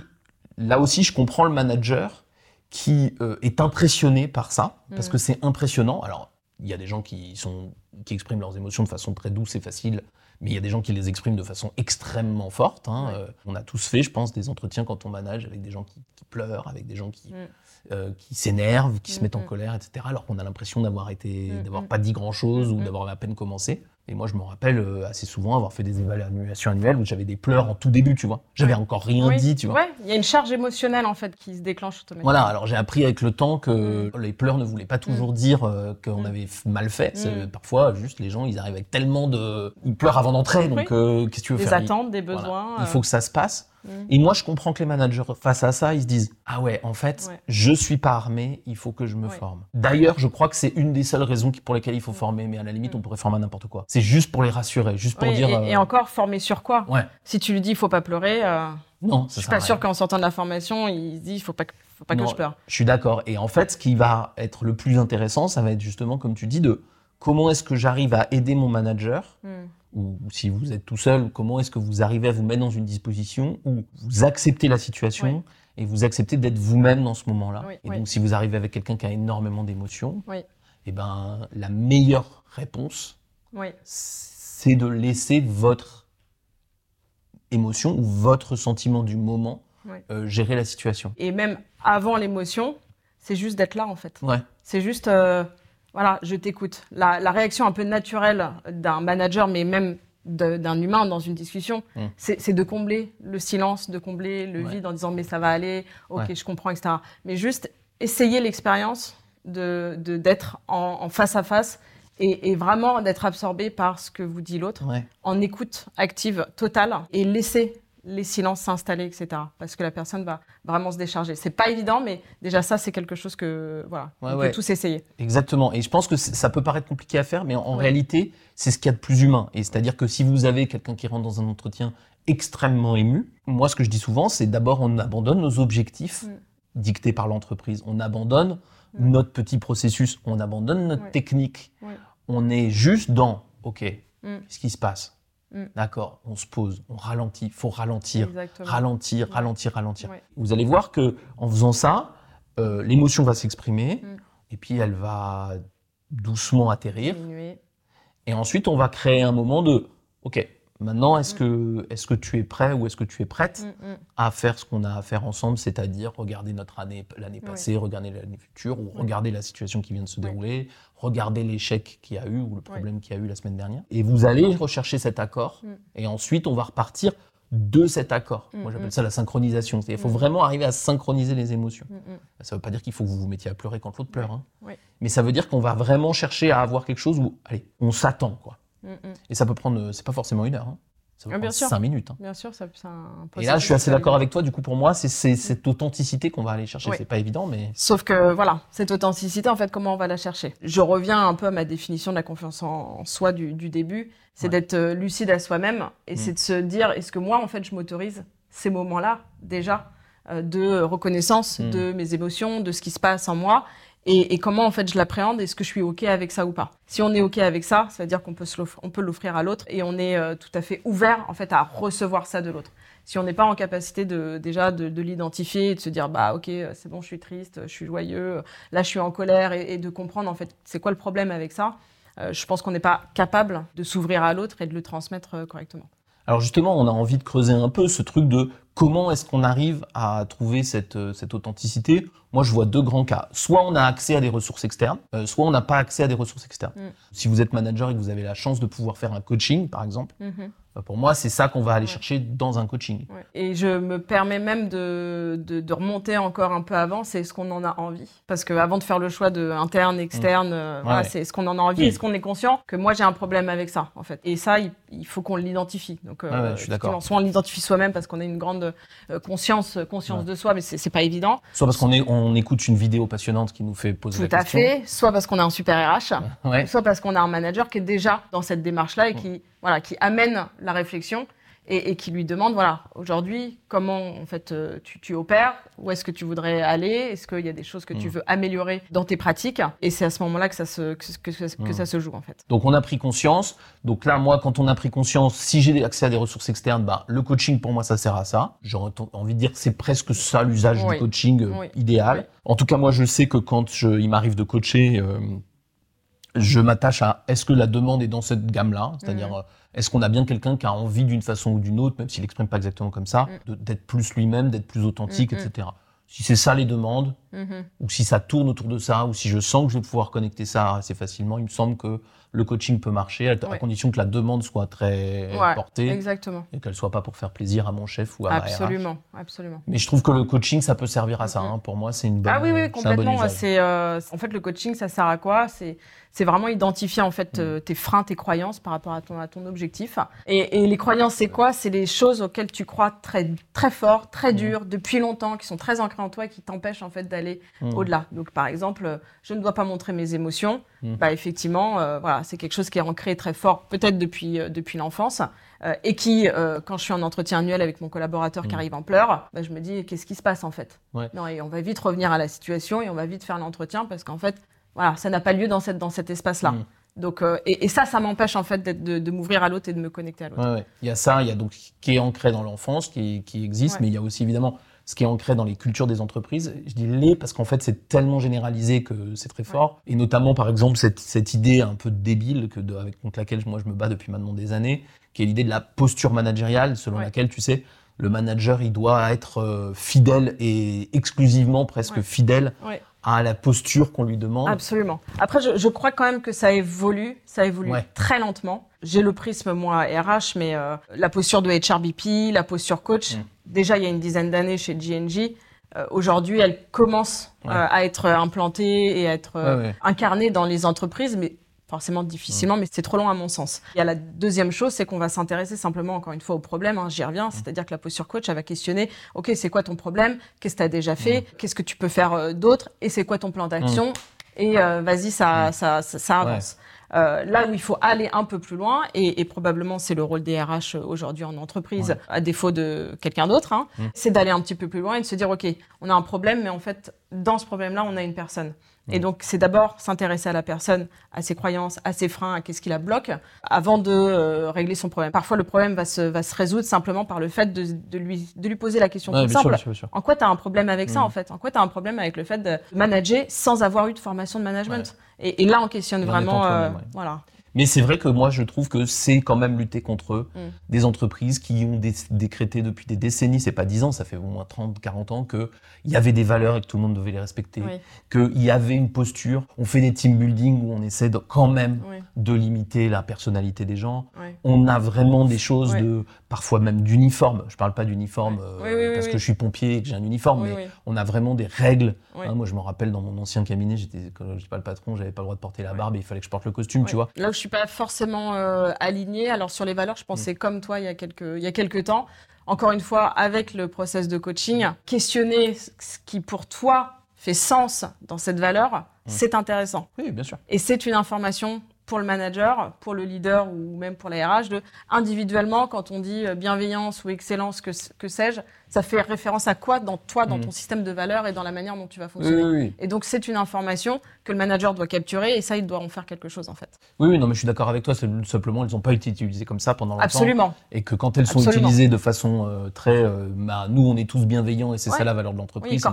là aussi, je comprends le manager qui euh, est impressionné par ça, parce Mm. que c'est impressionnant. Alors, il y a des gens qui, sont, qui expriment leurs émotions de façon très douce et facile, mais il y a des gens qui les expriment de façon extrêmement forte. hein. Ouais. Euh, on a tous fait, je pense, des entretiens quand on manage avec des gens qui, qui pleurent, avec des gens qui, Mm. euh, qui s'énervent, qui se mettent en mm. colère, etc. Alors qu'on a l'impression d'avoir été, Mm, d'avoir pas dit grand chose ou d'avoir à peine commencé. Et moi, je me rappelle euh, assez souvent avoir fait des évaluations annuelles où j'avais des pleurs en tout début, tu vois. J'avais encore rien Oui. dit, tu vois. Ouais, il y a une charge émotionnelle en fait qui se déclenche automatiquement. Voilà, alors j'ai appris avec le temps que les pleurs ne voulaient pas toujours dire euh, qu'on Mm. avait mal fait. Mm. Parfois, juste les gens, ils arrivent avec tellement de. Ils pleurent avant d'entrer, donc euh, qu'est-ce que tu veux Des faire? Ils- attentes, des voilà. besoins. Il faut que ça se passe. euh, Et moi, je comprends que les managers, face à ça, ils se disent Ah ouais, en fait, Ouais. je suis pas armé, il faut que je me Ouais. forme. D'ailleurs, je crois que c'est une des seules raisons pour lesquelles il faut Mm. former, mais à la limite, Mm. on pourrait former n'importe quoi. C'est juste pour les rassurer, juste pour oui, dire. et, euh, et encore formé sur quoi? Ouais, Si tu lui dis il faut pas pleurer, euh, non, je suis pas sûr qu'en sortant de la formation, il se dit il faut pas que, faut pas Non. que je pleure. Je suis d'accord. Et en fait, ce qui va être le plus intéressant, ça va être justement, comme tu dis, de comment est-ce que j'arrive à aider mon manager Hmm. ou si vous êtes tout seul, comment est-ce que vous arrivez à vous mettre dans une disposition où vous acceptez la situation Oui. et vous acceptez d'être vous-même dans ce moment-là. Oui, et oui. donc, si vous arrivez avec quelqu'un qui a énormément d'émotions, Oui. eh ben, la meilleure réponse, Oui. c'est de laisser votre émotion ou votre sentiment du moment Oui. euh, gérer la situation. Et même avant l'émotion, c'est juste d'être là en fait. Ouais. C'est juste, euh, voilà, je t'écoute. La, la réaction un peu naturelle d'un manager, mais même d'un humain dans une discussion, Mm. c'est de combler le silence, de combler le Ouais. vide en disant mais ça va aller, ok, Ouais. je comprends, etc. Mais juste essayer l'expérience de de- d'être en, en face à face et, et vraiment d'être absorbé par ce que vous dit l'autre, Ouais. en écoute active totale et laisser les silences s'installer, etc. Parce que la personne va vraiment se décharger. C'est pas évident, mais déjà ça, c'est quelque chose que voilà, Ouais, on ouais. peut tous essayer. Exactement. Et je pense que ça peut paraître compliqué à faire, mais en, Ouais. réalité, c'est ce qu'il y a de plus humain. Et c'est-à-dire que si vous avez quelqu'un qui rentre dans un entretien extrêmement ému, moi, ce que je dis souvent, c'est d'abord on abandonne nos objectifs Mm. dictés par l'entreprise. On abandonne Notre petit processus, on abandonne notre Ouais. technique. Ouais. On est juste dans, OK, Mm. qu'est-ce qui se passe Mm. D'accord, on se pose, on ralentit, faut ralentir, Exactement. ralentir, ralentir, ralentir. Vous allez voir que en faisant ça, euh, l'émotion va s'exprimer Mm. et puis elle va doucement atterrir. Diminuer. Et ensuite, on va créer un moment de OK, maintenant, est-ce que, est que tu es prêt ou est-ce que tu es prête Mm, mm. à faire ce qu'on a à faire ensemble, c'est-à-dire regarder notre année, l'année Ouais. passée, regarder l'année future ou Ouais. regarder la situation qui vient de se Ouais. dérouler, regarder l'échec qu'il y a eu ou le problème qu'il y a eu la semaine dernière? Et vous allez rechercher cet accord Mm. et ensuite, on va repartir de cet accord. Moi, j'appelle ça la synchronisation. Il faut vraiment arriver à synchroniser les émotions. Ça ne veut pas dire qu'il faut que vous vous mettiez à pleurer quand l'autre pleure. hein. Mais ça veut dire qu'on va vraiment chercher à avoir quelque chose où, allez, on s'attend, quoi. Mm, mm. Et ça peut prendre, c'est pas forcément une heure. hein. Ça peut Ah, bien prendre sûr. cinq minutes. hein. Bien sûr, ça, c'est un Et là, je suis assez d'accord avec toi. Du coup, pour moi, c'est c'est cette authenticité qu'on va aller chercher. Oui. C'est pas évident, mais Sauf que voilà, cette authenticité, en fait, comment on va la chercher? Je reviens un peu à ma définition de la confiance en soi du, du début. C'est Ouais. d'être euh, lucide à soi-même et Mm. c'est de se dire est-ce que moi, en fait, je m'autorise ces moments-là déjà euh, de reconnaissance Mm. de mes émotions, de ce qui se passe en moi et, comment en fait je l'appréhende. Est-ce que je suis ok avec ça ou pas Si on est ok avec ça, ça veut dire qu'on peut on peut l'offrir à l'autre et on est euh, tout à fait ouvert en fait à recevoir ça de l'autre. Si on n'est pas en capacité de déjà de, de l'identifier et de se dire bah ok euh, c'est bon je suis triste, je suis joyeux, là je suis en colère et, de comprendre en fait c'est quoi le problème avec ça. euh, je pense qu'on n'est pas capable de s'ouvrir à l'autre et de le transmettre correctement. Alors justement, on a envie de creuser un peu ce truc de comment est-ce qu'on arrive à trouver cette authenticité. Moi, je vois deux grands cas. Soit on a accès à des ressources externes, euh, soit on n'a pas accès à des ressources externes. Mm. Si vous êtes manager et que vous avez la chance de pouvoir faire un coaching, par exemple, euh, pour moi, c'est ça qu'on va aller Ouais. chercher dans un coaching. Ouais. Et je me permets même de, de, de remonter encore un peu avant, c'est est-ce qu'on en a envie Parce que avant de faire le choix de interne, externe, euh, voilà, ouais. c'est est-ce qu'on en a envie Oui. Est-ce qu'on est conscient que moi j'ai un problème avec ça en fait? Et ça, il, il faut qu'on l'identifie. Donc, euh, je suis d'accord. Soit on l'identifie soi-même parce qu'on a une grande conscience, conscience Ouais. de soi, mais c'est c'est pas évident. Soit parce qu'on est, on écoute une vidéo passionnante qui nous fait poser Tout la à question. fait. Soit parce qu'on a un super RH, Ouais. soit parce qu'on a un manager qui est déjà dans cette démarche-là et qui, voilà, qui amène la réflexion et, et qui lui demande, voilà, aujourd'hui, comment en fait euh, tu, tu opères, où est-ce que tu voudrais aller, est-ce qu'il y a des choses que tu Mm. veux améliorer dans tes pratiques, et c'est à ce moment-là que ça se que, que- que- que Mm. ça se joue en fait. Donc on a pris conscience. Donc là, moi, quand on a pris conscience, si j'ai accès à des ressources externes, bah, le coaching pour moi, ça sert à ça. J'aurais t- envie de dire que c'est presque ça l'usage Oui. du coaching euh, Oui. idéal. Oui. En tout cas, moi, je sais que quand je, il m'arrive de coacher, euh, je m'attache à est-ce que la demande est dans cette gamme-là, c'est-à-dire Mhm. Est-ce qu'on a bien quelqu'un qui a envie d'une façon ou d'une autre, même s'il l'exprime pas exactement comme ça, Mm. d'être plus lui-même, d'être plus authentique, Mhm. etc. Si c'est ça les demandes, Mhm. ou si ça tourne autour de ça, ou si je sens que je vais pouvoir connecter ça assez facilement, il me semble que le coaching peut marcher, à, Ouais. condition que la demande soit très Ouais, portée Exactement. et qu'elle soit pas pour faire plaisir à mon chef ou à ma RH. Absolument, absolument. Mais je trouve que le coaching, ça peut servir à ça. Mhm. hein. Pour moi, c'est une bonne. Ah oui, oui, bon complètement. C'est euh, en fait le coaching, ça sert à quoi? C'est c'est vraiment identifier en fait euh, tes freins, tes croyances par rapport à ton à ton objectif. Et, et les croyances, c'est quoi? C'est les choses auxquelles tu crois très très fort, très dur, depuis longtemps, qui sont très ancrées en toi et qui t'empêchent en fait d'aller Mhm. au-delà. Donc par exemple, je ne dois pas montrer mes émotions. Mm. Bah effectivement, euh, voilà, c'est quelque chose qui est ancré très fort, peut-être depuis euh, depuis l'enfance, euh, et qui, quand je suis en entretien annuel avec mon collaborateur qui Mm. arrive en pleurs, bah, je me dis qu'est-ce qui se passe en fait? Ouais. Non, et on va vite revenir à la situation et on va vite faire l'entretien parce qu'en fait, voilà, ça n'a pas lieu dans cette dans cet espace-là. Donc euh, et, et ça, ça m'empêche en fait de, de m'ouvrir à l'autre et de me connecter à l'autre. Ouais, ouais. Il y a ça, il y a donc qui est ancré dans l'enfance, qui, qui existe, Ouais. mais il y a aussi évidemment ce qui est ancré dans les cultures des entreprises. Je dis les parce qu'en fait c'est tellement généralisé que c'est très fort. Et notamment par exemple cette, cette idée un peu débile que de- avec contre laquelle moi je me bats depuis maintenant des années, qui est l'idée de la posture managériale, selon Ouais. laquelle tu sais le manager il doit être euh, fidèle et exclusivement presque Ouais. fidèle Ouais. à la posture qu'on lui demande. Absolument. Après, je, je crois quand même que ça évolue, ça évolue Ouais. très lentement. J'ai le prisme, moi, RH, mais euh, la posture de HRBP, la posture coach, Mm. Déjà il y a une dizaine d'années chez GNG, euh, aujourd'hui elle commence Ouais. euh, à être implantée et à être euh, Ouais, ouais. incarnée dans les entreprises, mais forcément difficilement, mais c'est trop long à mon sens. Il y a la deuxième chose, c'est qu'on va s'intéresser simplement, encore une fois, au problème, hein, j'y reviens, c'est-à-dire que la posture coach, elle va questionner, ok, c'est quoi ton problème? Qu'est-ce que tu as déjà fait? Qu'est-ce que tu peux faire d'autre? Et c'est quoi ton plan d'action? Et euh, vas-y, ça, ça, ça, ça avance. Euh, là où il faut aller un peu plus loin, et, et probablement c'est le rôle des RH aujourd'hui en entreprise, Ouais. à défaut de quelqu'un d'autre, hein, Mm. c'est d'aller un petit peu plus loin et de se dire, OK, on a un problème, mais en fait, dans ce problème-là, on a une personne. Et Mm. donc, c'est d'abord s'intéresser à la personne, à ses croyances, à ses freins, à qu'est-ce qui la bloque, avant de euh, régler son problème. Parfois, le problème va se, va se résoudre simplement par le fait de, de lui, de lui poser la question Ouais, toute simple. bien sûr, bien sûr. En quoi tu as un problème avec ça, Mm. en fait? En quoi tu as un problème avec le fait de manager sans avoir eu de formation de management? Et, et là, on questionne En vraiment. euh, ouais. Voilà. Mais c'est vrai que moi, je trouve que c'est quand même lutter contre eux. Mm. Des entreprises qui ont dé- décrété depuis des décennies, c'est pas 10 ans, ça fait au moins 30, 40 ans, qu'il y avait des valeurs et que tout le monde devait les respecter. Oui. Qu'il y avait une posture. On fait des team building où on essaie de, quand même Oui, de limiter la personnalité des gens. oui. On a vraiment des choses de, parfois même d'uniforme. Je parle pas d'uniforme euh, Oui, oui, oui, parce oui. que je suis pompier et que j'ai un uniforme, Oui, mais oui. on a vraiment des règles. Oui. Hein, moi, je me rappelle dans mon ancien cabinet, j'étais, quand j'étais pas le patron, j'avais pas le droit de porter la barbe et il fallait que je porte le costume, tu vois. Là où je suis pas forcément euh, alignée. Alors sur les valeurs, je pensais comme toi il y a quelques il y a quelques temps. Encore une fois, avec le process de coaching, questionner ce qui pour toi fait sens dans cette valeur, c'est intéressant. Oui, bien sûr. Et c'est une information pour le manager, pour le leader ou même pour la RH, de individuellement, quand on dit euh, bienveillance ou excellence, que, que sais-je, ça fait référence à quoi dans toi, dans Mm. ton système de valeurs et dans la manière dont tu vas fonctionner. Oui, oui, oui. Et donc c'est une information que le manager doit capturer et ça, il doit en faire quelque chose en fait. Oui, oui, non, mais je suis d'accord avec toi. C'est simplement, elles n'ont pas été utilisées comme ça pendant longtemps. Absolument. Et que quand elles sont Absolument. utilisées de façon euh, très, euh, bah, nous, on est tous bienveillants et c'est Ouais. ça la valeur de l'entreprise. Ça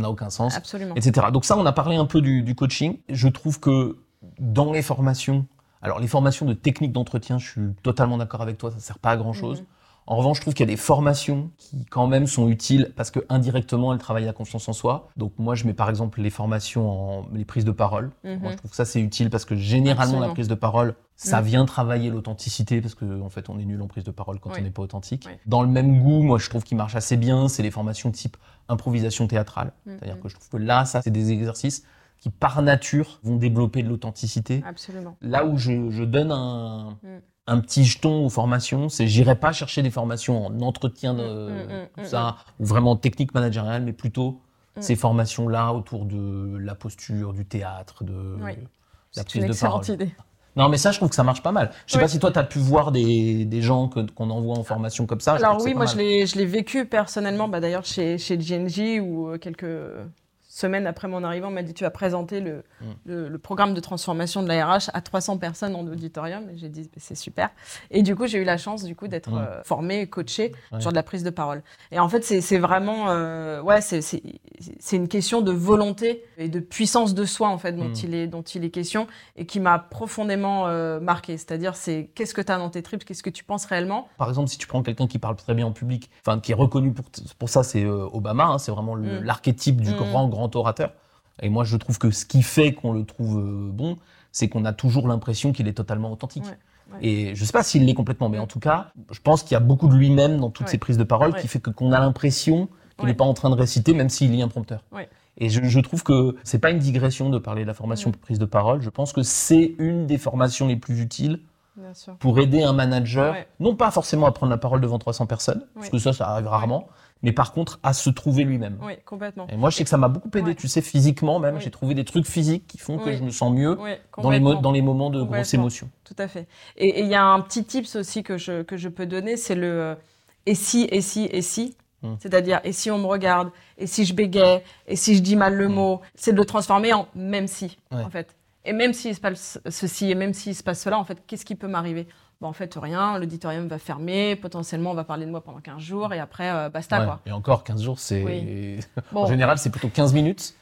n'a aucun, sens. Absolument. etc. Donc ça, on a parlé un peu du, du coaching. Je trouve que dans les formations, alors les formations de technique d'entretien, je suis totalement d'accord avec toi, ça sert pas à grand chose. Mhm. En revanche, je trouve qu'il y a des formations qui quand même sont utiles parce que indirectement, elles travaillent la confiance en soi. Donc moi, je mets par exemple les formations en les prises de parole. Mhm. Moi, je trouve que ça c'est utile parce que généralement Absolument. la prise de parole, ça Mhm. vient travailler l'authenticité parce que en fait, on est nul en prise de parole quand Oui. on n'est pas authentique. Oui. Dans le même goût, moi, je trouve qu'il marche assez bien, c'est les formations type improvisation théâtrale. C'est-à-dire que je trouve que là, ça, c'est des exercices qui, par nature, vont développer de l'authenticité. Absolument. Là où je, je donne un, Mm. un petit jeton aux formations, c'est j'irai pas chercher des formations en entretien de Mm, mm, mm, ça, ou vraiment technique managériale, mais plutôt Mm. ces formations-là autour de la posture, du théâtre, de Oui. la prise une de parole. idée. Non, mais ça, je trouve que ça marche pas mal. Je sais Oui. pas si toi, tu as pu voir des, des gens que- qu'on envoie en formation comme ça. Alors oui, moi je mal. l'ai, je l'ai vécu personnellement, bah, d'ailleurs chez, chez GNJ, où euh, quelques semaines après mon arrivée, on m'a dit tu vas présenter le, Mm. le, le programme de transformation de la RH à 300 personnes en auditorium. Et j'ai dit c'est super. Et du coup, j'ai eu la chance du coup d'être Mm. euh, formée, coachée Ouais. sur de la prise de parole. Et en fait, c'est, vraiment, euh, ouais, c'est, une question de volonté et de puissance de soi en fait dont Mm. il est, dont il est question et qui m'a profondément euh, marqué. C'est-à-dire, c'est qu'est-ce que tu as dans tes tripes, qu'est-ce que tu penses réellement? Par exemple, si tu prends quelqu'un qui parle très bien en public, enfin qui est reconnu pour, pour ça, c'est euh, Obama. hein, c'est vraiment Mm. l'archétype du Mm. grand grand orateur. Et moi, je trouve que ce qui fait qu'on le trouve euh, bon, c'est qu'on a toujours l'impression qu'il est totalement authentique. Ouais, ouais. Et je sais pas s'il l'est complètement, mais en tout cas, je pense qu'il y a beaucoup de lui-même dans toutes Ouais. ses prises de parole qui fait que qu'on a l'impression qu'il n'est pas en train de réciter, même s'il lit un prompteur. Et je, je trouve que c'est pas une digression de parler de la formation pour prise de parole. Je pense que c'est une des formations les plus utiles Bien sûr. pour aider un manager, non pas forcément à prendre la parole devant 300 personnes, parce que ça, ça arrive rarement, mais par contre à se trouver lui-même. Oui, complètement. Et moi, je sais que ça m'a beaucoup aidé, Ouais. tu sais, physiquement même. Oui. J'ai trouvé des trucs physiques qui font que Oui. je me sens mieux Oui, dans les, dans moments de grosse Complètement. émotion. Tout à fait. Et il y a un petit tips aussi que je, que je peux donner, c'est le euh, et si, et si, et si. Mm. C'est-à-dire, et si on me regarde, et si je bégaye, et si je dis mal le mot, c'est de le transformer en même si. Ouais. en fait. Et même s'il se passe ceci, et même s'il se passe cela, en fait, qu'est-ce qui peut m'arriver? Bon, en fait, rien, l'auditorium va fermer, potentiellement, on va parler de moi pendant 15 jours, et après, euh, basta, Ouais. quoi. Et encore, 15 jours, c'est. Oui. En Bon, général, c'est plutôt 15 minutes.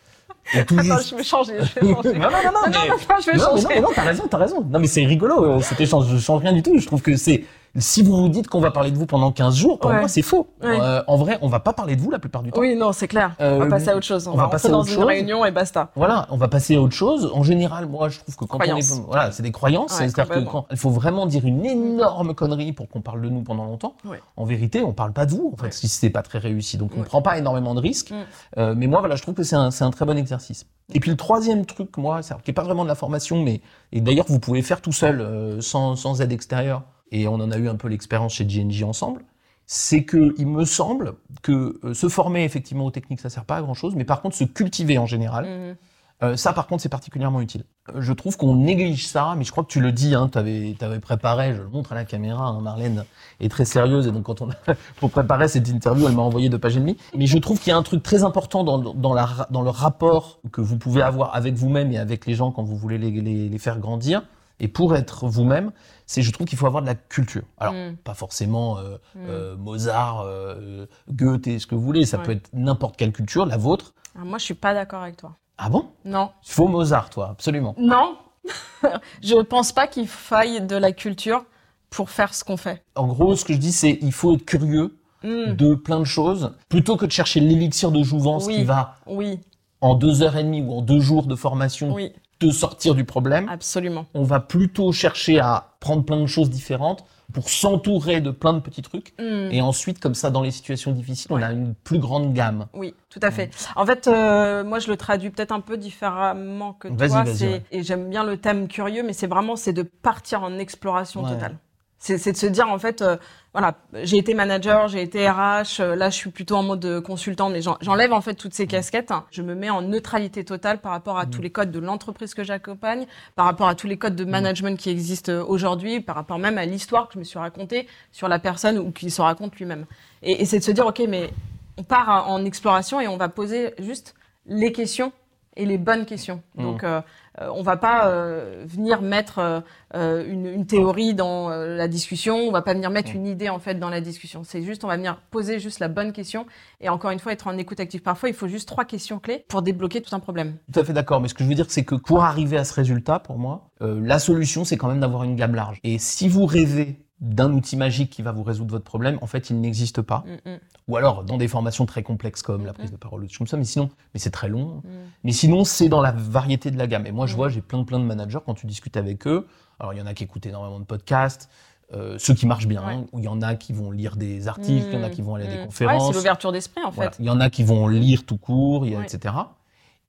Et tout attends, juste. je vais changer, je vais non, changer. non, non, non, Non, mais- non, non, je vais Non, changer. non, non, t'as raison, t'as raison. Non, mais c'est rigolo, euh, cet échange. Je change rien du tout. Je trouve que c'est. Si vous vous dites qu'on va parler de vous pendant 15 jours, pour Ouais. moi, c'est faux. Ouais. Euh, en vrai, on va pas parler de vous la plupart du temps. Oui, non, c'est clair. on Euh, va passer à autre chose. On, on va, va passer dans une chose. réunion et basta. Voilà, on va passer à autre chose. En général, moi, je trouve que quand Croyances. on est, voilà, c'est des croyances. Ouais, C'est-à-dire que complètement. quand il faut vraiment dire une énorme connerie pour qu'on parle de nous pendant longtemps. En vérité, on parle pas de vous, en fait, si c'est pas très réussi. Donc, on prend pas énormément de risques. Mm. Euh, mais moi, voilà, je trouve que c'est un, très bon exercice. Et puis le troisième truc, moi, qui est pas vraiment de la formation, mais et d'ailleurs vous pouvez faire tout seul, euh, sans, sans aide extérieure. Et on en a eu un peu l'expérience chez GNJ ensemble. C'est que il me semble que euh, se former effectivement aux techniques, ça sert pas à grand chose, mais par contre se cultiver en général, Mhm. euh, ça, par contre, c'est particulièrement utile. Euh, Je trouve qu'on néglige ça, mais je crois que tu le dis, hein, tu avais, préparé, je le montre à la caméra, hein, Marlène est très sérieuse, et donc quand on a, pour préparer cette interview, elle m'a envoyé deux pages et demie. Mais je trouve qu'il y a un truc très important dans, dans, la, ra- dans le rapport que vous pouvez avoir avec vous-même et avec les gens quand vous voulez les, les, les faire grandir, et pour être vous-même, c'est je trouve qu'il faut avoir de la culture. Alors, Mm. pas forcément euh, Mm. euh, Mozart, euh, Goethe, ce que vous voulez, ça Ouais. peut être n'importe quelle culture, la vôtre. Alors, moi, je suis pas d'accord avec toi. Ah bon? Non. Faux Mozart, toi, absolument. Non. je pense pas qu'il faille de la culture pour faire ce qu'on fait. En gros, ce que je dis, c'est il faut être curieux Mm. de plein de choses, plutôt que de chercher l'élixir de jouvence Oui. qui va, Oui, en deux heures et demie ou en deux jours de formation, oui, te sortir du problème. absolument. On va plutôt chercher à prendre plein de choses différentes pour s'entourer de plein de petits trucs. Hmm. Et ensuite, comme ça, dans les situations difficiles, on a une plus grande gamme. Oui, tout à fait. En fait, euh, moi, je le traduis peut-être un peu différemment que toi. ouais. Et j'aime bien le thème curieux, mais c'est vraiment c'est de partir en exploration Ouais. totale. C'est de se dire en fait, euh, voilà, j'ai été manager, j'ai été RH, euh, là je suis plutôt en mode euh, consultant, mais j'en- j'enlève en fait toutes ces casquettes. hein. Je me mets en neutralité totale par rapport à tous les codes de l'entreprise que j'accompagne, par rapport à tous les codes de management qui existent aujourd'hui, par rapport même à l'histoire que je me suis racontée sur la personne ou qu'il se raconte lui-même. Et, et c'est de se dire, ok, mais on part en exploration et on va poser juste les questions et les bonnes questions. Donc, euh, on va pas euh, venir mettre euh, euh, une, une théorie dans euh, la discussion, on va pas venir mettre Mhm. une idée en fait dans la discussion. C'est juste, on va venir poser juste la bonne question et encore une fois être en écoute active. Parfois, il faut juste trois questions clés pour débloquer tout un problème. Tout à fait d'accord. Mais ce que je veux dire, c'est que pour arriver à ce résultat, pour moi, euh, la solution, c'est quand même d'avoir une gamme large. Et si vous rêvez d'un outil magique qui va vous résoudre votre problème, en fait, il n'existe pas. Mm, mm, Ou alors dans des formations très complexes comme la Mhm. prise de parole ou comme ça. Mais sinon, mais c'est très long. mm. Mais sinon, c'est dans la variété de la gamme. Et moi, je vois, j'ai plein, plein de managers quand tu discutes avec eux. Alors, il y en a qui écoutent énormément de podcasts, euh, ceux qui marchent bien, Ouais. ou il y en a qui vont lire des articles, il y en a qui vont aller à des Mm. Ouais, conférences. c'est l'ouverture d'esprit en fait. Voilà. Il y en a qui vont lire tout court, Ouais. etc.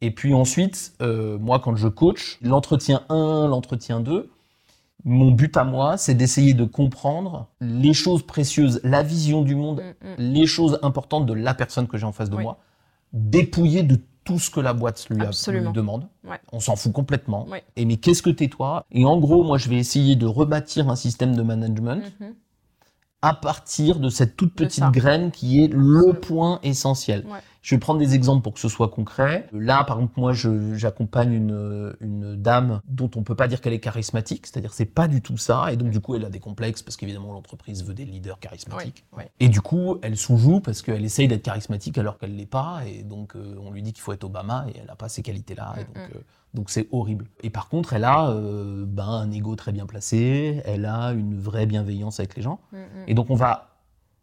Et puis ensuite, euh, moi, quand je coach, l'entretien 1, l'entretien 2, mon but à moi, c'est d'essayer de comprendre les choses précieuses, la vision du monde, Mm, mm. les choses importantes de la personne que j'ai en face de Oui. moi, dépouiller de tout ce que la boîte lui, a- Absolument. lui demande. Ouais. On s'en fout complètement. Ouais. Et mais qu'est-ce que t'es toi? Et en gros, moi, je vais essayer de rebâtir un système de management Mhm. à partir de cette toute petite graine qui est le point essentiel. Ouais. Je vais prendre des exemples pour que ce soit concret. Là, par exemple, moi, j'accompagne une, une dame dont on peut pas dire qu'elle est charismatique, c'est-à-dire c'est pas du tout ça, et donc du coup, elle a des complexes parce qu'évidemment l'entreprise veut des leaders charismatiques. Et du coup, elle sous-joue parce qu'elle essaye d'être charismatique alors qu'elle l'est pas, et donc euh, on lui dit qu'il faut être Obama et elle a pas ces qualités-là, et donc Mm, mm. euh, donc c'est horrible. Et par contre, elle a euh, ben, un ego très bien placé, elle a une vraie bienveillance avec les gens. Mm, mm. Et donc on va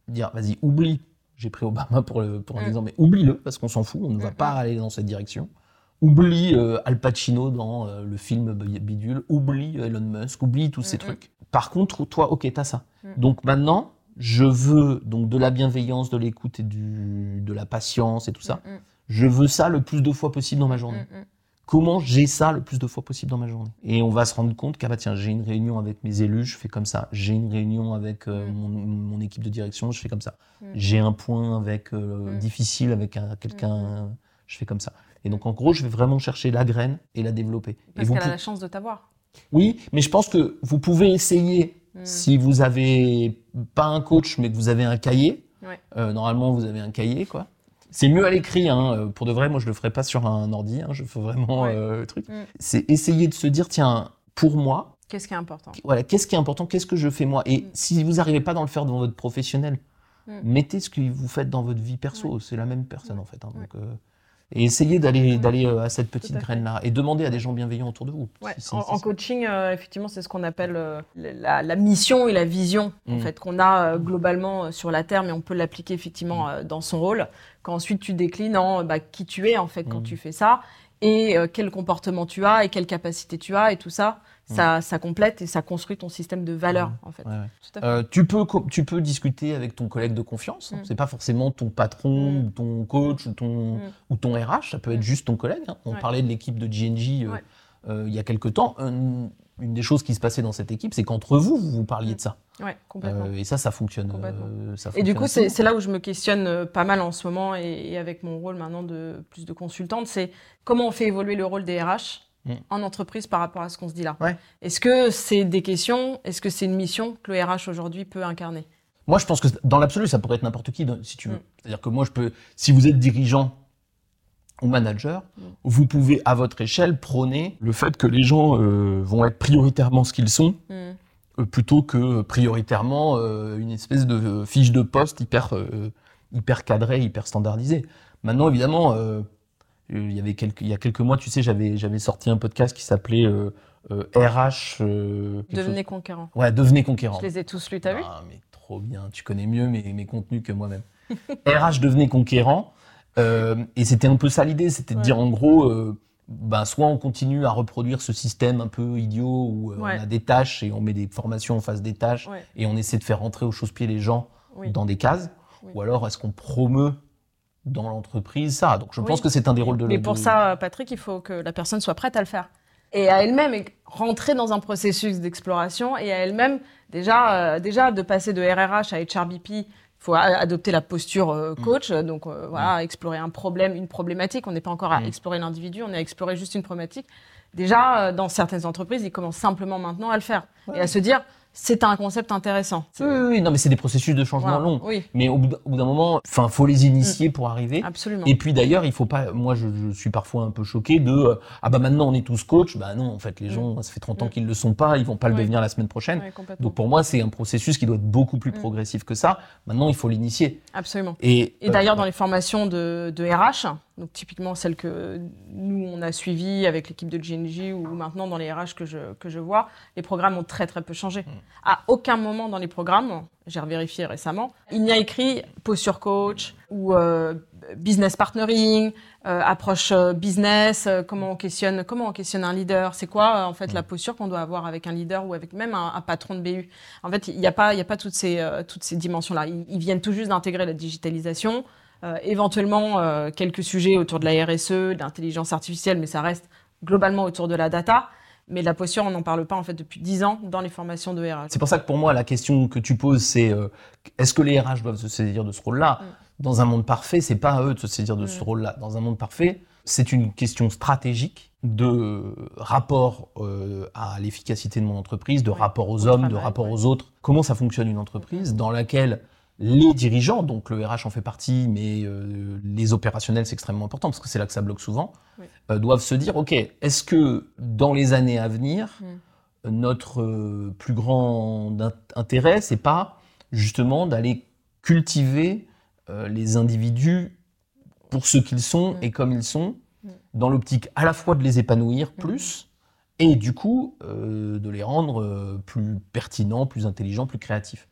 dire, vas-y, oublie, j'ai pris Obama pour, le, pour un Mm. exemple, mais oublie-le, parce qu'on s'en fout, on ne va Mm, pas mm. aller dans cette direction. Oublie euh, Al Pacino dans euh, le film Bidule, oublie Elon Musk, oublie tous ces Mm, mm. trucs. Par contre, toi, ok, t'as ça. Mm. Donc maintenant, je veux donc de la bienveillance, de l'écoute et du, de la patience et tout ça. Mm, mm. Je veux ça le plus de fois possible dans ma journée Mm, mm. Comment j'ai ça le plus de fois possible dans ma journée. Et on va se rendre compte qu'à bah tiens, j'ai une réunion avec mes élus, je fais comme ça. J'ai une réunion avec euh, Mm. mon, mon équipe de direction, je fais comme ça. Mm. J'ai un point avec euh, Mm. difficile avec un- quelqu'un, je fais comme ça. Et donc en gros, je vais vraiment chercher la graine et la développer. Parce qu'elle a la chance de t'avoir. Oui, mais je pense que vous pouvez essayer si vous avez pas un coach, mais que vous avez un cahier. Ouais. Euh, normalement, vous avez un cahier, quoi. C'est mieux à l'écrit, hein. euh, pour de vrai. Moi, je le ferai pas sur un ordi. hein, je fais vraiment Ouais. euh, le truc. Mm. C'est essayer de se dire, tiens, pour moi, Qu'est-ce qui est important? voilà, qu'est-ce qui est important, qu'est-ce que je fais moi? Et Mm. si vous n'arrivez pas dans le faire dans votre professionnel, Mm. mettez ce que vous faites dans votre vie perso. C'est la même personne en fait. hein, donc, euh, et essayez d'aller d'aller euh, à cette petite graine là et demandez à des gens bienveillants autour de vous. Ouais, Si en, coaching, euh, effectivement, c'est ce qu'on appelle euh, la, la mission et la vision en Mm. fait qu'on a euh, globalement sur la terre, mais on peut l'appliquer effectivement Mm. dans son rôle. Quand ensuite tu déclines en bah, qui tu es en fait quand Mm. tu fais ça et quel comportement tu as et quelle capacité tu as et tout ça, ça, ça complète et ça construit ton système de valeurs en fait. Ouais, ouais. Tout à fait. Euh, tu, peux, co- tu peux discuter avec ton collègue de confiance. hein. Mm. C'est pas forcément ton patron, Mm. ou ton coach, ou ton, Mm. ou ton RH. Ça peut être juste ton collègue. hein. On parlait de l'équipe de GNG euh, euh, il y a quelques temps. Un- une des choses qui se passait dans cette équipe, c'est qu'entre vous, vous vous parliez de ça. Ouais, complètement. Euh, et ça, ça fonctionne. Euh, ça Et du coup, c'est là où je me questionne pas mal en ce moment et, et avec mon rôle maintenant de plus de consultante, c'est comment on fait évoluer le rôle des RH Mm. en entreprise par rapport à ce qu'on se dit là. Ouais. Est-ce que c'est des questions? Est-ce que c'est une mission que le RH aujourd'hui peut incarner? Moi, je pense que dans l'absolu, ça pourrait être n'importe qui, si tu veux. Mm. C'est-à-dire que moi, je peux, si vous êtes dirigeant ou manager, Mm. vous pouvez, à votre échelle, prôner le fait que les gens euh, vont être prioritairement ce qu'ils sont, euh, plutôt que prioritairement euh, une espèce de euh, fiche de poste hyper, euh, hyper cadrée, hyper standardisée. Maintenant, évidemment, il y avait quelques, il y a quelques mois, tu sais, j'avais, j'avais sorti un podcast qui s'appelait euh, euh, RH. euh, quelque Devenez chose- conquérant. Ouais, devenez conquérant. Je les ai tous lus, t'as vu? Ah, mais trop bien. Tu connais mieux mes, mes contenus que moi-même. RH devenait conquérant. euh, et c'était un peu ça l'idée. C'était de dire, en gros, euh, ben, soit on continue à reproduire ce système un peu idiot où euh, Ouais. on a des tâches et on met des formations en face des tâches Ouais. et on essaie de faire rentrer au chausse-pied les gens Oui. dans des cases, Oui. ou alors est-ce qu'on promeut dans l'entreprise ça Donc je Oui. pense que c'est un des rôles de Mais de- pour ça, Patrick, il faut que la personne soit prête à le faire. Et à elle-même rentrer dans un processus d'exploration et à elle-même, déjà, euh, déjà de passer de RRH à HRBP, il faut adopter la posture euh, Mm. coach. Donc euh, voilà, explorer un problème, une problématique. On n'est pas encore à Mm. explorer l'individu, on est à explorer juste une problématique. Déjà, dans certaines entreprises, ils commencent simplement maintenant à le faire et à se dire, c'est un concept intéressant. Oui, oui, non, mais c'est des processus de changement longs. Oui, Mais au bout d'un- moment, enfin, faut les initier pour arriver. absolument. Et puis d'ailleurs, il faut pas. Moi, je, je suis parfois un peu choqué de euh, ah bah maintenant on est tous coach. Bah non, en fait, les Mm. gens, ça fait 30 ans Mm. qu'ils le sont pas, ils vont pas le devenir la semaine prochaine. Donc pour moi, c'est un processus qui doit être beaucoup plus Mm. progressif que ça. Maintenant, il faut l'initier. Absolument. Et, Et euh, d'ailleurs, dans les formations de, de RH, donc typiquement celles que nous, on a suivies avec l'équipe de GNG ou maintenant dans les RH que je, que je vois, les programmes ont très très peu changé. À aucun moment dans les programmes, j'ai revérifié récemment, il n'y a écrit posture coach ou euh, business partnering, euh, approche euh, business, euh, comment on questionne, comment on questionne un leader, c'est quoi en fait la posture qu'on doit avoir avec un leader ou avec même un, un patron de BU. En fait, il n'y a pas, il y a pas toutes ces, toutes ces dimensions-là. Ils, ils viennent tout juste d'intégrer la digitalisation, éventuellement euh, quelques sujets autour de la RSE, de l'intelligence artificielle, mais ça reste globalement autour de la data. Mais la posture, on n'en parle pas en fait depuis 10 ans dans les formations de RH. C'est pour ça que pour moi, la question que tu poses, c'est euh, est-ce que les RH doivent se saisir de ce rôle-là? Mm. Dans un monde parfait, c'est pas à eux de se saisir de ce Mm. rôle-là. Dans un monde parfait, c'est une question stratégique de rapport euh, à l'efficacité de mon entreprise, de rapport aux au hommes, de rapport ouais. aux autres. Comment ça fonctionne une entreprise dans laquelle les dirigeants, donc le RH en fait partie, mais euh, les opérationnels, c'est extrêmement important parce que c'est là que ça bloque souvent, Oui. euh, doivent se dire, OK, est-ce que dans les années à venir, Mm. notre euh, plus grand int- intérêt, c'est pas justement d'aller cultiver les individus pour ce qu'ils sont Mm. et comme ils sont, Mm. dans l'optique à la fois de les épanouir plus et du coup de les rendre plus pertinents, plus intelligents, plus créatifs.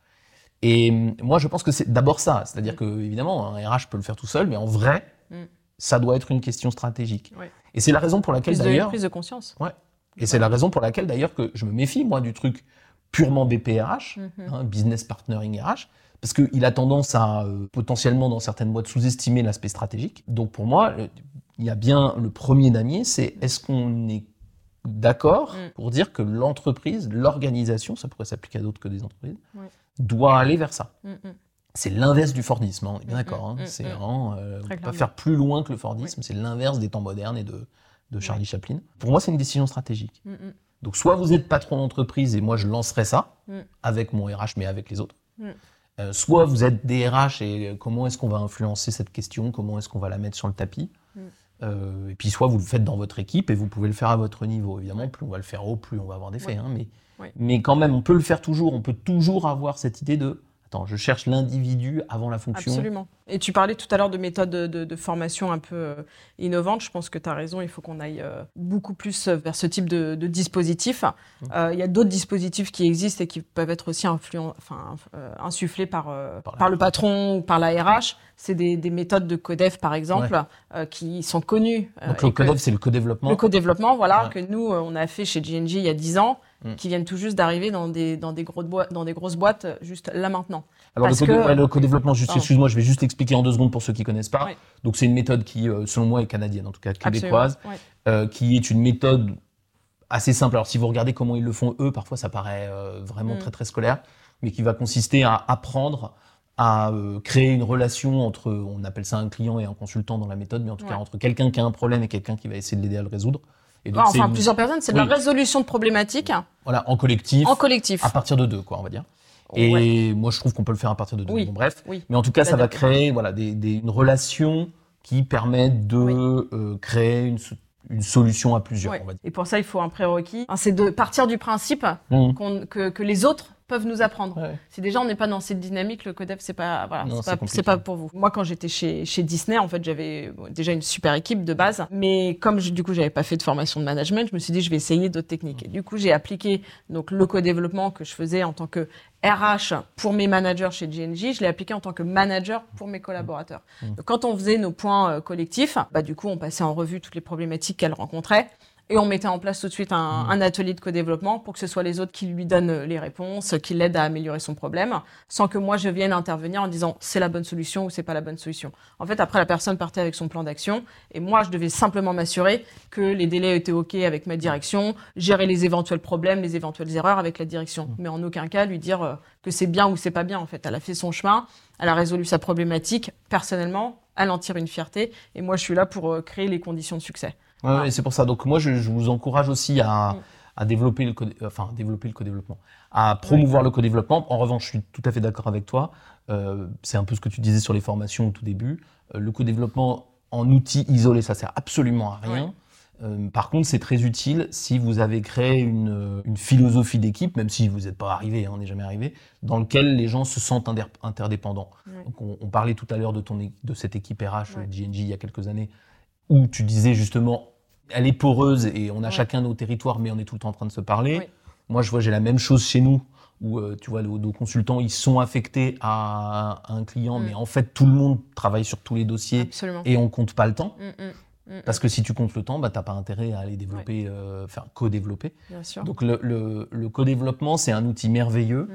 Et hum, moi, je pense que c'est d'abord ça, c'est-à dire Mm. que évidemment, un RH peut le faire tout seul, mais en vrai, Mm. ça doit être une question stratégique. Ouais. Et c'est la raison pour laquelle d'ailleurs. prise de conscience. Et c'est la raison pour laquelle d'ailleurs que je me méfie, moi, du truc purement BPRH, hein, Business Partnering RH, parce qu'il a tendance à euh, potentiellement, dans certaines boîtes, sous-estimer l'aspect stratégique. Donc pour moi, il y a bien le premier damier, c'est est-ce qu'on est d'accord Mm. pour dire que l'entreprise, l'organisation, ça pourrait s'appliquer à d'autres que des entreprises, Ouais. Doit aller vers ça. Mm, mm. C'est l'inverse du Fordisme, hein, on est bien Mm, d'accord. hein. c'est vraiment, euh, on peut pas faire plus loin que le Fordisme, c'est l'inverse des temps modernes et de, de Charlie Chaplin. Pour moi, c'est une décision stratégique. Donc soit vous êtes patron d'entreprise et moi je lancerai ça avec mon RH mais avec les autres. Euh, soit vous êtes des RH et comment est-ce qu'on va influencer cette question, comment est-ce qu'on va la mettre sur le tapis? Euh, et puis soit vous le faites dans votre équipe et vous pouvez le faire à votre niveau. Évidemment, plus on va le faire haut, plus on va avoir des faits. Ouais. hein, mais, Mais quand même, on peut le faire toujours. On peut toujours avoir cette idée de attends, je cherche l'individu avant la fonction. Absolument. Et tu parlais tout à l'heure de méthodes de, de- de formation un peu euh, innovantes. Je pense que tu as raison, il faut qu'on aille euh, beaucoup plus vers ce type de, de dispositif. Mmh. Euh, Il y a d'autres dispositifs qui existent et qui peuvent être aussi enfin, euh, insufflés par, euh, Par la- par le patron ou par la RH. C'est des, des méthodes de CODEF, par exemple, euh, qui sont connues. euh, Donc le CODEV, c'est le co-développement. le co-développement, voilà, Ouais. que nous, euh, on a fait chez GNG il y a 10 ans, Mm. qui viennent tout juste d'arriver dans des, dans, des grosses boîtes, dans des grosses boîtes euh, juste là maintenant. Alors le, Parce codé- que- ouais, le co-développement, excuse-moi, je vais juste expliquer en deux secondes pour ceux qui connaissent pas. Donc c'est une méthode qui, euh, selon moi, est canadienne, en tout cas québécoise, euh, qui est une méthode assez simple. Alors si vous regardez comment ils le font eux, parfois ça paraît euh, vraiment Mm. très très scolaire, mais qui va consister à apprendre à euh, créer une relation entre, on appelle ça un client et un consultant dans la méthode, mais en tout cas entre quelqu'un qui a un problème et quelqu'un qui va essayer de l'aider à le résoudre. Et donc c'est enfin, plusieurs personnes, c'est de Oui. la résolution de problématiques voilà, en collectif, en collectif. à partir de deux, quoi, on va dire. Et Ouais. moi, je trouve qu'on peut le faire à partir de deux. Oui. Bon, bref. Oui. Mais en tout cas, ça va créer voilà, des, des- une relation qui permet de euh, créer une, so- une solution à plusieurs, on va dire. Et pour ça, il faut un prérequis. Hein, C'est de partir du principe qu'on- que, que les autres peuvent nous apprendre. Si déjà on n'est pas dans cette dynamique, le codev c'est pas voilà, c'est pas, pour vous. Moi quand j'étais chez, chez Disney, en fait, j'avais déjà une super équipe de base, mais comme du coup j'avais pas fait de formation de management, je me suis dit je vais essayer d'autres techniques. Et du coup j'ai appliqué donc le co-développement que je faisais en tant que RH pour mes managers chez GNJ, je l'ai appliqué en tant que manager pour mes collaborateurs. Mmh. quand on faisait nos points euh, collectifs, bah du coup on passait en revue toutes les problématiques qu'elles rencontraient. Et on mettait en place tout de suite un, mmh. un atelier de co-développement pour que ce soit les autres qui lui donnent les réponses, qui l'aident à améliorer son problème, sans que moi je vienne intervenir en disant c'est la bonne solution ou c'est pas la bonne solution. En fait, après la personne partait avec son plan d'action et moi je devais simplement m'assurer que les délais étaient ok avec ma direction, gérer les éventuels problèmes, les éventuelles erreurs avec la direction, mmh. mais en aucun cas lui dire euh, que c'est bien ou c'est pas bien. En fait, elle a fait son chemin, elle a résolu sa problématique personnellement, elle en tire une fierté et moi je suis là pour euh, créer les conditions de succès. Ouais, c'est pour ça. Donc moi, je, je vous encourage aussi à, mm. à développer le enfin développer le co-développement, à promouvoir le co-développement. En revanche, je suis tout à fait d'accord avec toi. Euh, c'est un peu ce que tu disais sur les formations au tout début. Euh, le co-développement en outil isolé, ça sert absolument à rien. Euh, par contre, c'est très utile si vous avez créé une, une philosophie d'équipe, même si vous n'êtes pas arrivé, hein, on n'est jamais arrivé, dans lequel les gens se sentent interdépendants. Donc on, on, parlait tout à l'heure de, ton, de cette équipe RH GNG il y a quelques années où tu disais justement, elle est poreuse et on a chacun nos territoires, mais on est tout le temps en train de se parler. Moi, je vois, j'ai la même chose chez nous, où euh, tu vois, nos, consultants, ils sont affectés à, un client, mm. mais en fait, tout le monde travaille sur tous les dossiers et on compte pas le temps. Mm, mm, Parce que si tu comptes le temps, bah, tu n'as pas intérêt à aller développer, euh, faire co-développer. Donc le, le, le co-développement, c'est un outil merveilleux,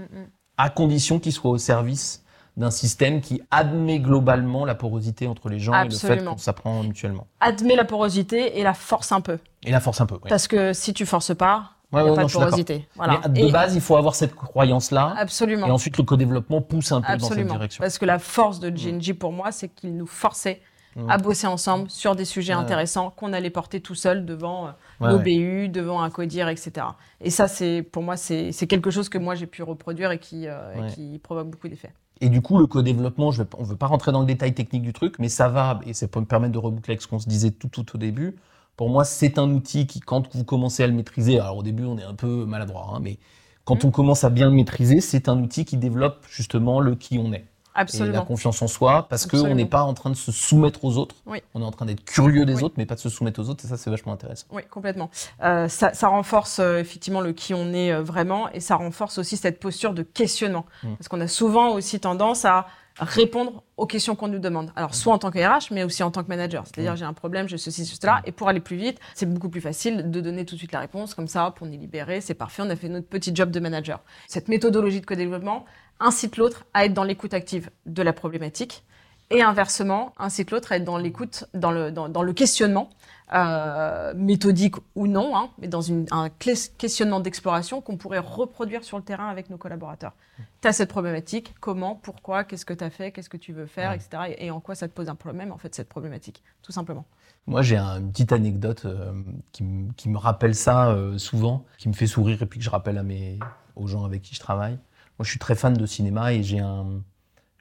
à condition qu'il soit au service d'un système qui admet globalement la porosité entre les gens et le fait qu'on s'apprend mutuellement. Admet la porosité et la force un peu. Et la force un peu, oui. Parce que si tu forces pas, il n'y a pas de porosité. Voilà. Mais de base, il faut avoir cette croyance-là. Absolument. Et ensuite, le co-développement pousse un peu dans cette direction. Parce que la force de GNG pour moi, c'est qu'il nous forçait mmh. à bosser ensemble sur des sujets intéressants qu'on allait porter tout seul devant euh, nos BU, devant un codir, etc. Et ça, c'est pour moi, c'est quelque chose que moi j'ai pu reproduire et qui, euh, et qui provoque beaucoup d'effets. Et du coup, le co-développement, on ne veut pas rentrer dans le détail technique du truc, mais ça va, et ça peut me permettre de reboucler avec ce qu'on se disait tout, tout au début. Pour moi, c'est un outil qui, quand vous commencez à le maîtriser, alors au début, on est un peu maladroit, hein, mais quand mmh. on commence à bien le maîtriser, c'est un outil qui développe justement le qui on est. Absolument. Et la confiance en soi, parce qu'on n'est pas en train de se soumettre aux autres. On est en train d'être curieux des autres, mais pas de se soumettre aux autres. Et ça, c'est vachement intéressant. Oui, complètement. Euh, ça, ça, renforce euh, effectivement le qui on est euh, vraiment, et ça renforce aussi cette posture de questionnement, mmh. parce qu'on a souvent aussi tendance à répondre aux questions qu'on nous demande. Alors, soit en tant que RH, mais aussi en tant que manager. C'est-à-dire, j'ai un problème, je ceci, cela. Et pour aller plus vite, c'est beaucoup plus facile de donner tout de suite la réponse. Comme ça, pour nous libérer, c'est parfait, on a fait notre petit job de manager. Cette méthodologie de co-développement incite l'autre à être dans l'écoute active de la problématique. Et inversement, incite l'autre à être dans l'écoute, dans le, dans le questionnement euh, méthodique ou non, hein, mais dans une, un questionnement d'exploration qu'on pourrait reproduire sur le terrain avec nos collaborateurs. Tu as cette problématique, comment, pourquoi, qu'est-ce que tu as fait, qu'est-ce que tu veux faire, etc. Et, en quoi ça te pose un problème, en fait, cette problématique, tout simplement. Moi, j'ai une petite anecdote euh, qui, qui, me rappelle ça euh, souvent, qui me fait sourire et puis que je rappelle à mes, aux gens avec qui je travaille. Moi, je suis très fan de cinéma et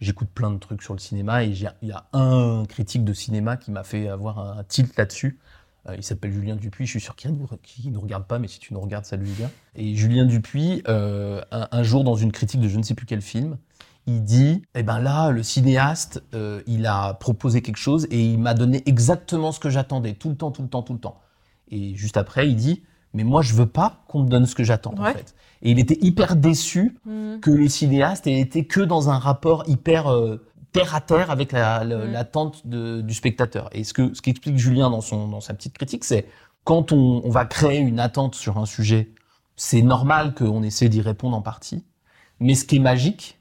j'écoute plein de trucs sur le cinéma et il y a un critique de cinéma qui m'a fait avoir un tilt là-dessus. Euh, il s'appelle Julien Dupuis, je suis sûr qu'il ne nous regarde pas, mais si tu nous regardes, salut Julien. Et Julien Dupuis, euh, un, jour dans une critique de je ne sais plus quel film, il dit, eh ben là, le cinéaste, euh, il a proposé quelque chose et il m'a donné exactement ce que j'attendais, tout le temps, tout le temps, tout le temps. Et juste après, il dit, mais moi, je veux pas qu'on me donne ce que j'attends, en fait. Et il était hyper déçu mmh. que les cinéastes aient été que dans un rapport hyper terre à terre avec l'attente la, du spectateur. Et ce que ce qu'explique Julien dans son dans sa petite critique, c'est quand on, on, va créer une attente sur un sujet, c'est normal qu'on essaie d'y répondre en partie. Mais ce qui est magique,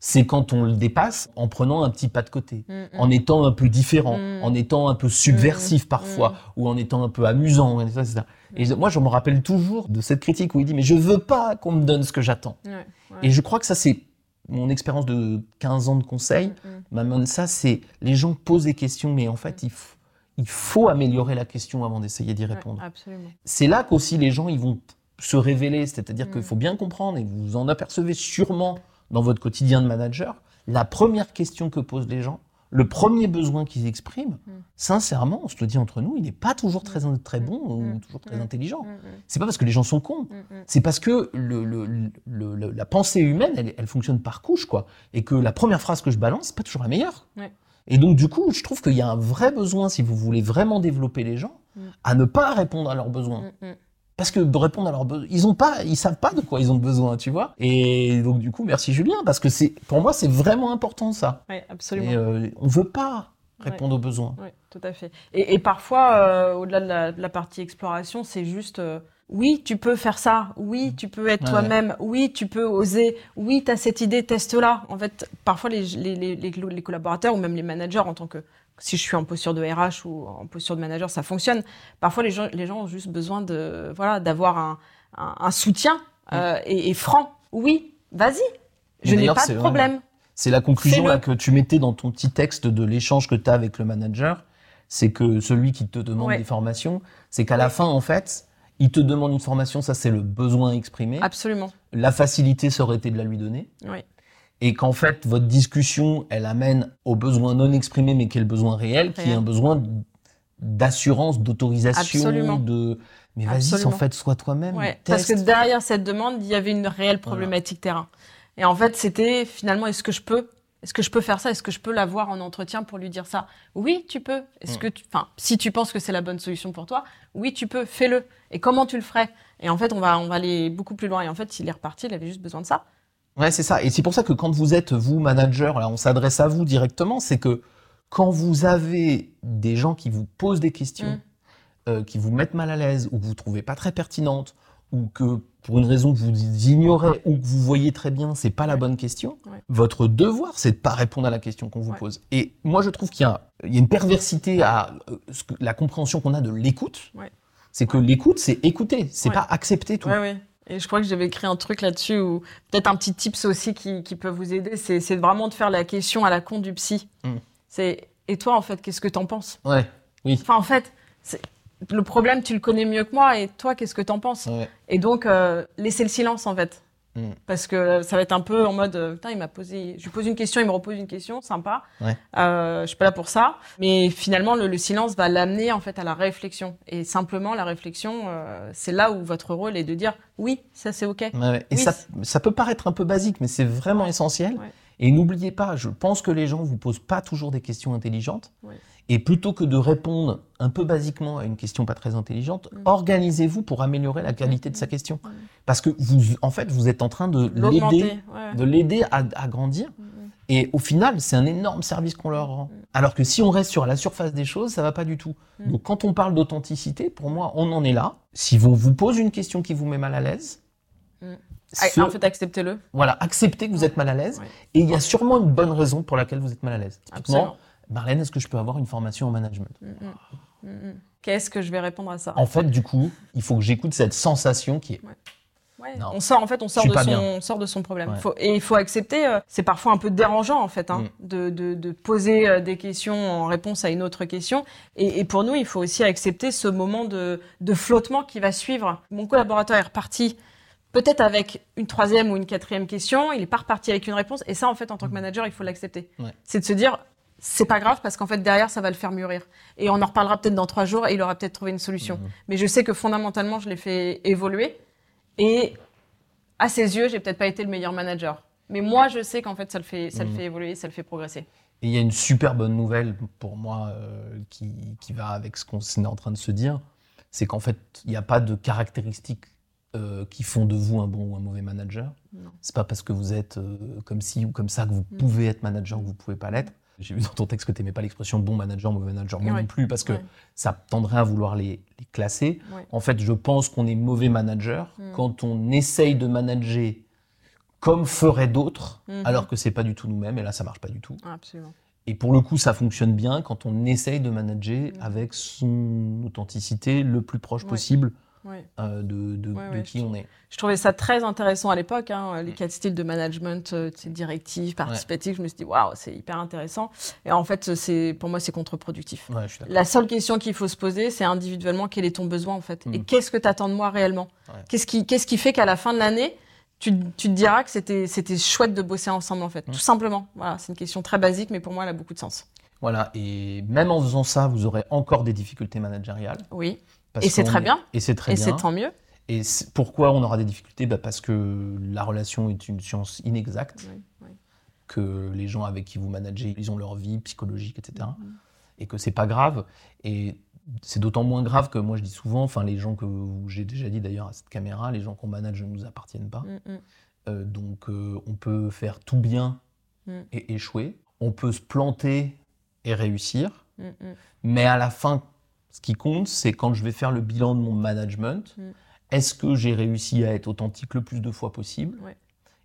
c'est quand on le dépasse en prenant un petit pas de côté, mm, mm. en étant un peu différent, mm. en étant un peu subversif parfois, ou en étant un peu amusant, etc. Et moi, je me rappelle toujours de cette critique où il dit, mais je veux pas qu'on me donne ce que j'attends. Et je crois que ça, c'est mon expérience de 15 ans de conseil m'amène ça, c'est les gens posent des questions, mais en fait, il, il faut améliorer la question avant d'essayer d'y répondre. c'est là qu'aussi les gens ils vont se révéler, c'est-à-dire qu'il faut bien comprendre, et vous en apercevez sûrement dans votre quotidien de manager, la première question que posent les gens le premier besoin qu'ils expriment, Mm. sincèrement, on se le dit entre nous, il n'est pas toujours très, très bon ou Mm. toujours très Mm. intelligent. Mm, mm, C'est pas parce que les gens sont cons. mm, mm. C'est parce que le, le- le- le- la pensée humaine, elle, elle fonctionne par couche, quoi. Et que la première phrase que je balance, c'est pas toujours la meilleure. Et donc, du coup, je trouve qu'il y a un vrai besoin, si vous voulez vraiment développer les gens, Mm. à ne pas répondre à leurs besoins. Parce que de répondre à leurs besoins, ils ont pas, ils savent pas de quoi ils ont besoin, tu vois. Et donc, du coup, merci Julien, parce que c'est, pour moi, c'est vraiment important, ça. Ouais, absolument. Et euh, on veut pas répondre aux besoins. Oui, tout à fait. Et, et parfois, euh, au-delà de la, de la partie exploration, c'est juste euh, oui, tu peux faire ça, oui, tu peux être Ouais. toi-même, oui, tu peux oser, oui, tu as cette idée, teste-la. En fait, parfois, les, les, les, les- les collaborateurs ou même les managers, en tant que si je suis en posture de RH ou en posture de manager, ça fonctionne. Parfois, les gens, les gens ont juste besoin de voilà d'avoir un, un, un soutien euh, et, et franc. Oui, vas-y, je n'ai pas de problème. C'est la conclusion là, que tu mettais dans ton petit texte de l'échange que tu as avec le manager. C'est que celui qui te demande Ouais. des formations, c'est qu'à la fin, en fait, il te demande une formation, ça c'est le besoin exprimé. Absolument. La facilité, ça aurait été de la lui donner? Oui. Et qu'en fait, votre discussion, elle amène au besoin non exprimé, mais qui est le besoin réel, qui est un besoin d'assurance, d'autorisation, de... Mais vas-y, en fait, sois toi-même. Ouais, parce que derrière cette demande, il y avait une réelle problématique terrain. Et en fait, c'était finalement, est-ce que je peux Est-ce que je peux faire ça? Est-ce que je peux l'avoir en entretien pour lui dire ça? Oui, tu peux. Est-ce Mm. que tu, enfin, si tu penses que c'est la bonne solution pour toi, oui, tu peux. Fais-le. Et comment tu le ferais? Et en fait, on va, on va aller beaucoup plus loin. Et en fait, s'il est reparti, il avait juste besoin de ça. Ouais, c'est ça. Et c'est pour ça que quand vous êtes, vous, manager, là, on s'adresse à vous directement, c'est que quand vous avez des gens qui vous posent des questions, Mm. euh, qui vous mettent mal à l'aise, ou que vous trouvez pas très pertinentes, ou que pour une raison que vous ignorez, ou que vous voyez très bien, c'est pas la bonne question, Ouais. votre devoir, c'est de pas répondre à la question qu'on vous Ouais. pose. Et moi, je trouve qu'il y a, il y a une perversité à euh, la compréhension qu'on a de l'écoute. Ouais. C'est que l'écoute, c'est écouter, c'est pas accepter tout. Et je crois que j'avais écrit un truc là-dessus ou peut-être un petit tips aussi qui, qui peut vous aider. C'est, vraiment de faire la question à la con du psy. Mm. C'est et toi en fait, qu'est-ce que t'en penses? Ouais. Enfin, en fait, le problème, tu le connais mieux que moi, et toi, qu'est-ce que t'en penses? Ouais. Et donc, euh, laisser le silence, en fait. Mm. Parce que ça va être un peu en mode, euh, putain, il m'a posé, je lui pose une question, il me repose une question, sympa. Ouais. Euh, je suis pas là pour ça. Mais finalement, le, le silence va l'amener, en fait, à la réflexion. Et simplement, la réflexion, euh, c'est là où votre rôle est de dire, oui, ça c'est OK. Ouais, ouais. Et Oui, ça, ça peut paraître un peu basique, mais c'est vraiment essentiel. Et n'oubliez pas, je pense que les gens vous posent pas toujours des questions intelligentes. Et plutôt que de répondre un peu basiquement à une question pas très intelligente, Mm. organisez-vous pour améliorer la qualité de sa question. Mm. Parce que vous, en fait, vous êtes en train de l'aider, L'augmenter. Ouais. de l'aider à, à grandir. Mm, mm. Et au final, c'est un énorme service qu'on leur rend. Alors que si on reste sur la surface des choses, ça va pas du tout. Mm. Donc quand on parle d'authenticité, pour moi, on en est là. Si on vous pose une question qui vous met mal à l'aise, Mm. ce- En fait, acceptez-le. voilà, acceptez que vous êtes mal à l'aise. Ouais. Et il y a sûrement une bonne raison pour laquelle vous êtes mal à l'aise. Absolument. Marlène, est-ce que je peux avoir une formation en management? Mm, mm. Mm. Qu'est-ce que je vais répondre à ça? En fait, du coup, il faut que j'écoute cette sensation qui est. Ouais, Non. on sort en fait, on sort de son, bien. on sort de son problème. Ouais. Faut- et il faut accepter. euh, c'est parfois un peu dérangeant en fait, hein, Mm. de, de, de poser euh, des questions en réponse à une autre question. Et, et pour nous, il faut aussi accepter ce moment de, de flottement qui va suivre. Mon collaborateur est reparti. Peut-être avec une troisième ou une quatrième question, il est pas reparti avec une réponse. Et ça, en fait, en tant que manager, il faut l'accepter. Ouais. C'est de se dire, c'est pas grave parce qu'en fait derrière, ça va le faire mûrir. Et on en reparlera peut-être dans trois jours et il aura peut-être trouvé une solution. Mhm. Mais je sais que fondamentalement, je l'ai fait évoluer. Et à ses yeux, j'ai peut-être pas été le meilleur manager. Mais moi, je sais qu'en fait, ça le fait, ça le Mhm. fait évoluer, ça le fait progresser. Et il y a une super bonne nouvelle pour moi euh, qui, qui va avec ce qu'on est en train de se dire, c'est qu'en fait, il n'y a pas de caractéristiques euh, qui font de vous un bon ou un mauvais manager. C'est pas parce que vous êtes euh, comme ci ou comme ça que vous Mm. pouvez être manager ou que vous pouvez pas l'être. J'ai vu dans ton texte que tu n'aimais pas l'expression bon manager, mauvais manager, moi Ouais. non plus, parce que Ouais. ça tendrait à vouloir les, les classer. Ouais. En fait, je pense qu'on est mauvais manager Mm. quand on essaye de manager comme feraient d'autres, Mhm. alors que c'est pas du tout nous-mêmes, et là, ça marche pas du tout. Ah, absolument. Et pour le coup, ça fonctionne bien quand on essaye de manager Mm. avec son authenticité le plus proche possible Euh, de, qui on est. Je trouvais ça très intéressant à l'époque, hein, Mm. les quatre styles de management, euh, directif, participatif. Je me suis dit, waouh, c'est hyper intéressant. Et en fait, c'est pour moi, c'est contre-productif. Ouais. La seule question qu'il faut se poser, c'est individuellement quel est ton besoin en fait, Mm. et qu'est-ce que tu attends de moi réellement? Ouais. Qu'est-ce qui, qu'est-ce qui fait qu'à la fin de l'année, tu, tu te diras que c'était, c'était chouette de bosser ensemble en fait, Mm. tout simplement. Voilà, c'est une question très basique, mais pour moi, elle a beaucoup de sens. Voilà, et même en faisant ça, vous aurez encore des difficultés managériales. Oui. Parce Et c'est très bien. Et c'est très Et bien. c'est tant mieux. Et pourquoi on aura des difficultés? Bah Parce que la relation est une science inexacte, Oui, oui. que les gens avec qui vous managez, ils ont leur vie psychologique, etc. Mhm. Et que c'est pas grave. Et c'est d'autant moins grave que moi je dis souvent, enfin les gens que j'ai déjà dit d'ailleurs à cette caméra, les gens qu'on manage ne nous appartiennent pas. Mm, mm. Euh, donc euh, on peut faire tout bien Mm. et échouer. On peut se planter et réussir. Mm, mm. Mais à la fin, ce qui compte, c'est quand je vais faire le bilan de mon management, Mm. est-ce que j'ai réussi à être authentique le plus de fois possible Ouais.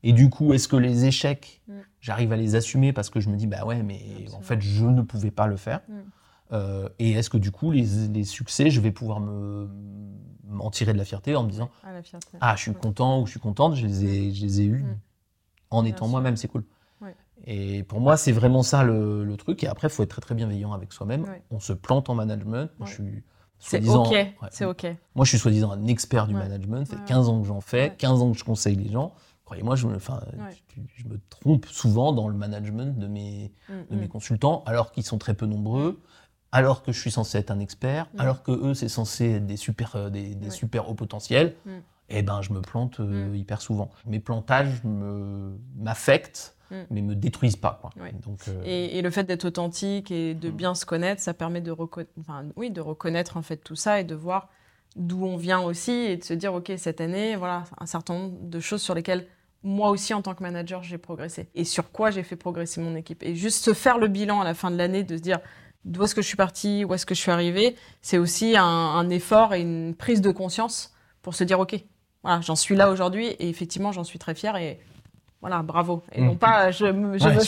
Et du coup, est-ce que les échecs, Mm. j'arrive à les assumer parce que je me dis, bah ouais, mais Absolument. en fait, je ne pouvais pas le faire. Mm. Euh, et est-ce que du coup, les, les succès, je vais pouvoir me m'en tirer de la fierté en me disant, Ah, la fierté. ah, je suis Ouais. content ou je suis contente, je les ai, je les ai eus en Bien étant moi-même, c'est cool. Et pour moi, c'est vraiment ça le, le truc. Et après, il faut être très très bienveillant avec soi-même. Ouais. On se plante en management. Moi, Ouais. je suis C'est soi-disant- OK. ouais. C'est OK. Moi, je suis soi-disant un expert du management. Ça fait Ouais. 15 ans que j'en fais, Ouais. 15 ans que je conseille les gens. Croyez-moi, je me, je, je me trompe souvent dans le management de mes, Mm, de mm. mes consultants, alors qu'ils sont très peu nombreux, alors que je suis censé être un expert, Mm. alors que eux, c'est censé être des super, euh, des, des super hauts potentiels. Mm. Et ben, je me plante euh, Mm. hyper souvent. Mes plantages m'affectent, Mm. mais me détruisent pas. Quoi. Donc, euh, Et, et le fait d'être authentique et de Mm. bien se connaître, ça permet de, reco- enfin, oui, de reconnaître en fait tout ça et de voir d'où on vient aussi et de se dire ok cette année voilà un certain nombre de choses sur lesquelles moi aussi en tant que manager j'ai progressé et sur quoi j'ai fait progresser mon équipe et juste se faire le bilan à la fin de l'année de se dire d'où est-ce que je suis parti où est-ce que je suis arrivé c'est aussi un, un effort et une prise de conscience pour se dire ok voilà j'en suis là aujourd'hui et effectivement j'en suis très fière et voilà bravo et Mm. non pas je me, je Ouais, me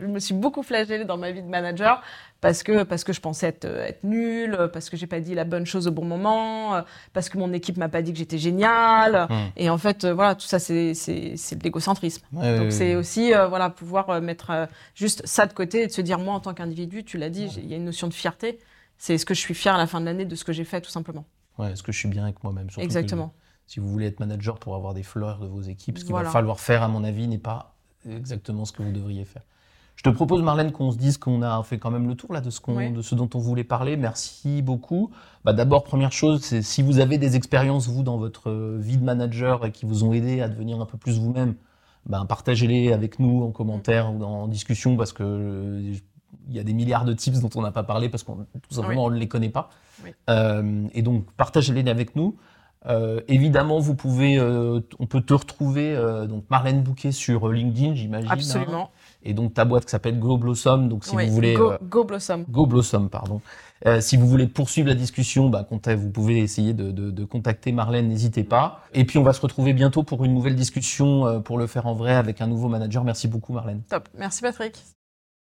je me suis beaucoup flagellée dans ma vie de manager parce que parce que je pensais être, être nulle, parce que j'ai pas dit la bonne chose au bon moment, euh, parce que mon équipe m'a pas dit que j'étais géniale. Mm. Et en fait, euh, voilà, tout ça c'est de l'égocentrisme. ouais, Donc c'est aussi euh, voilà pouvoir euh, mettre euh, juste ça de côté et de se dire moi en tant qu'individu, tu l'as dit, Ouais. il y a une notion de fierté. C'est est-ce que je suis fier à la fin de l'année de ce que j'ai fait tout simplement. Ouais, est-ce que je suis bien avec moi-même que Exactement. Si vous voulez être manager pour avoir des fleurs de vos équipes, ce qu'il Voilà. va falloir faire, à mon avis, n'est pas exactement ce que vous devriez faire. Je te propose, Marlène, qu'on se dise qu'on a fait quand même le tour là, de, ce qu'on- de ce dont on voulait parler. Merci beaucoup. Bah, D'abord, première chose, c'est si vous avez des expériences, vous, dans votre vie de manager et qui vous ont aidé à devenir un peu plus vous-même, ben, partagez-les avec nous en commentaire ou en discussion parce que euh, il y a des milliards de tips dont on n'a pas parlé parce qu'on tout simplement on ne les connaît pas. Oui. Euh, et donc partagez-les avec nous. Euh, évidemment, vous pouvez, euh, on peut te retrouver euh, donc Marlène Bouquet sur euh, LinkedIn, j'imagine. hein. Absolument. Et donc ta boîte qui s'appelle Go Blossom. Donc si Oui, vous voulez go, euh, go Blossom. Go Blossom, pardon. Euh, si vous voulez poursuivre la discussion, bah, vous pouvez essayer de, de- de contacter Marlène, n'hésitez pas. Et puis on va se retrouver bientôt pour une nouvelle discussion, euh, pour le faire en vrai avec un nouveau manager. Merci beaucoup Marlène. Top. Merci Patrick.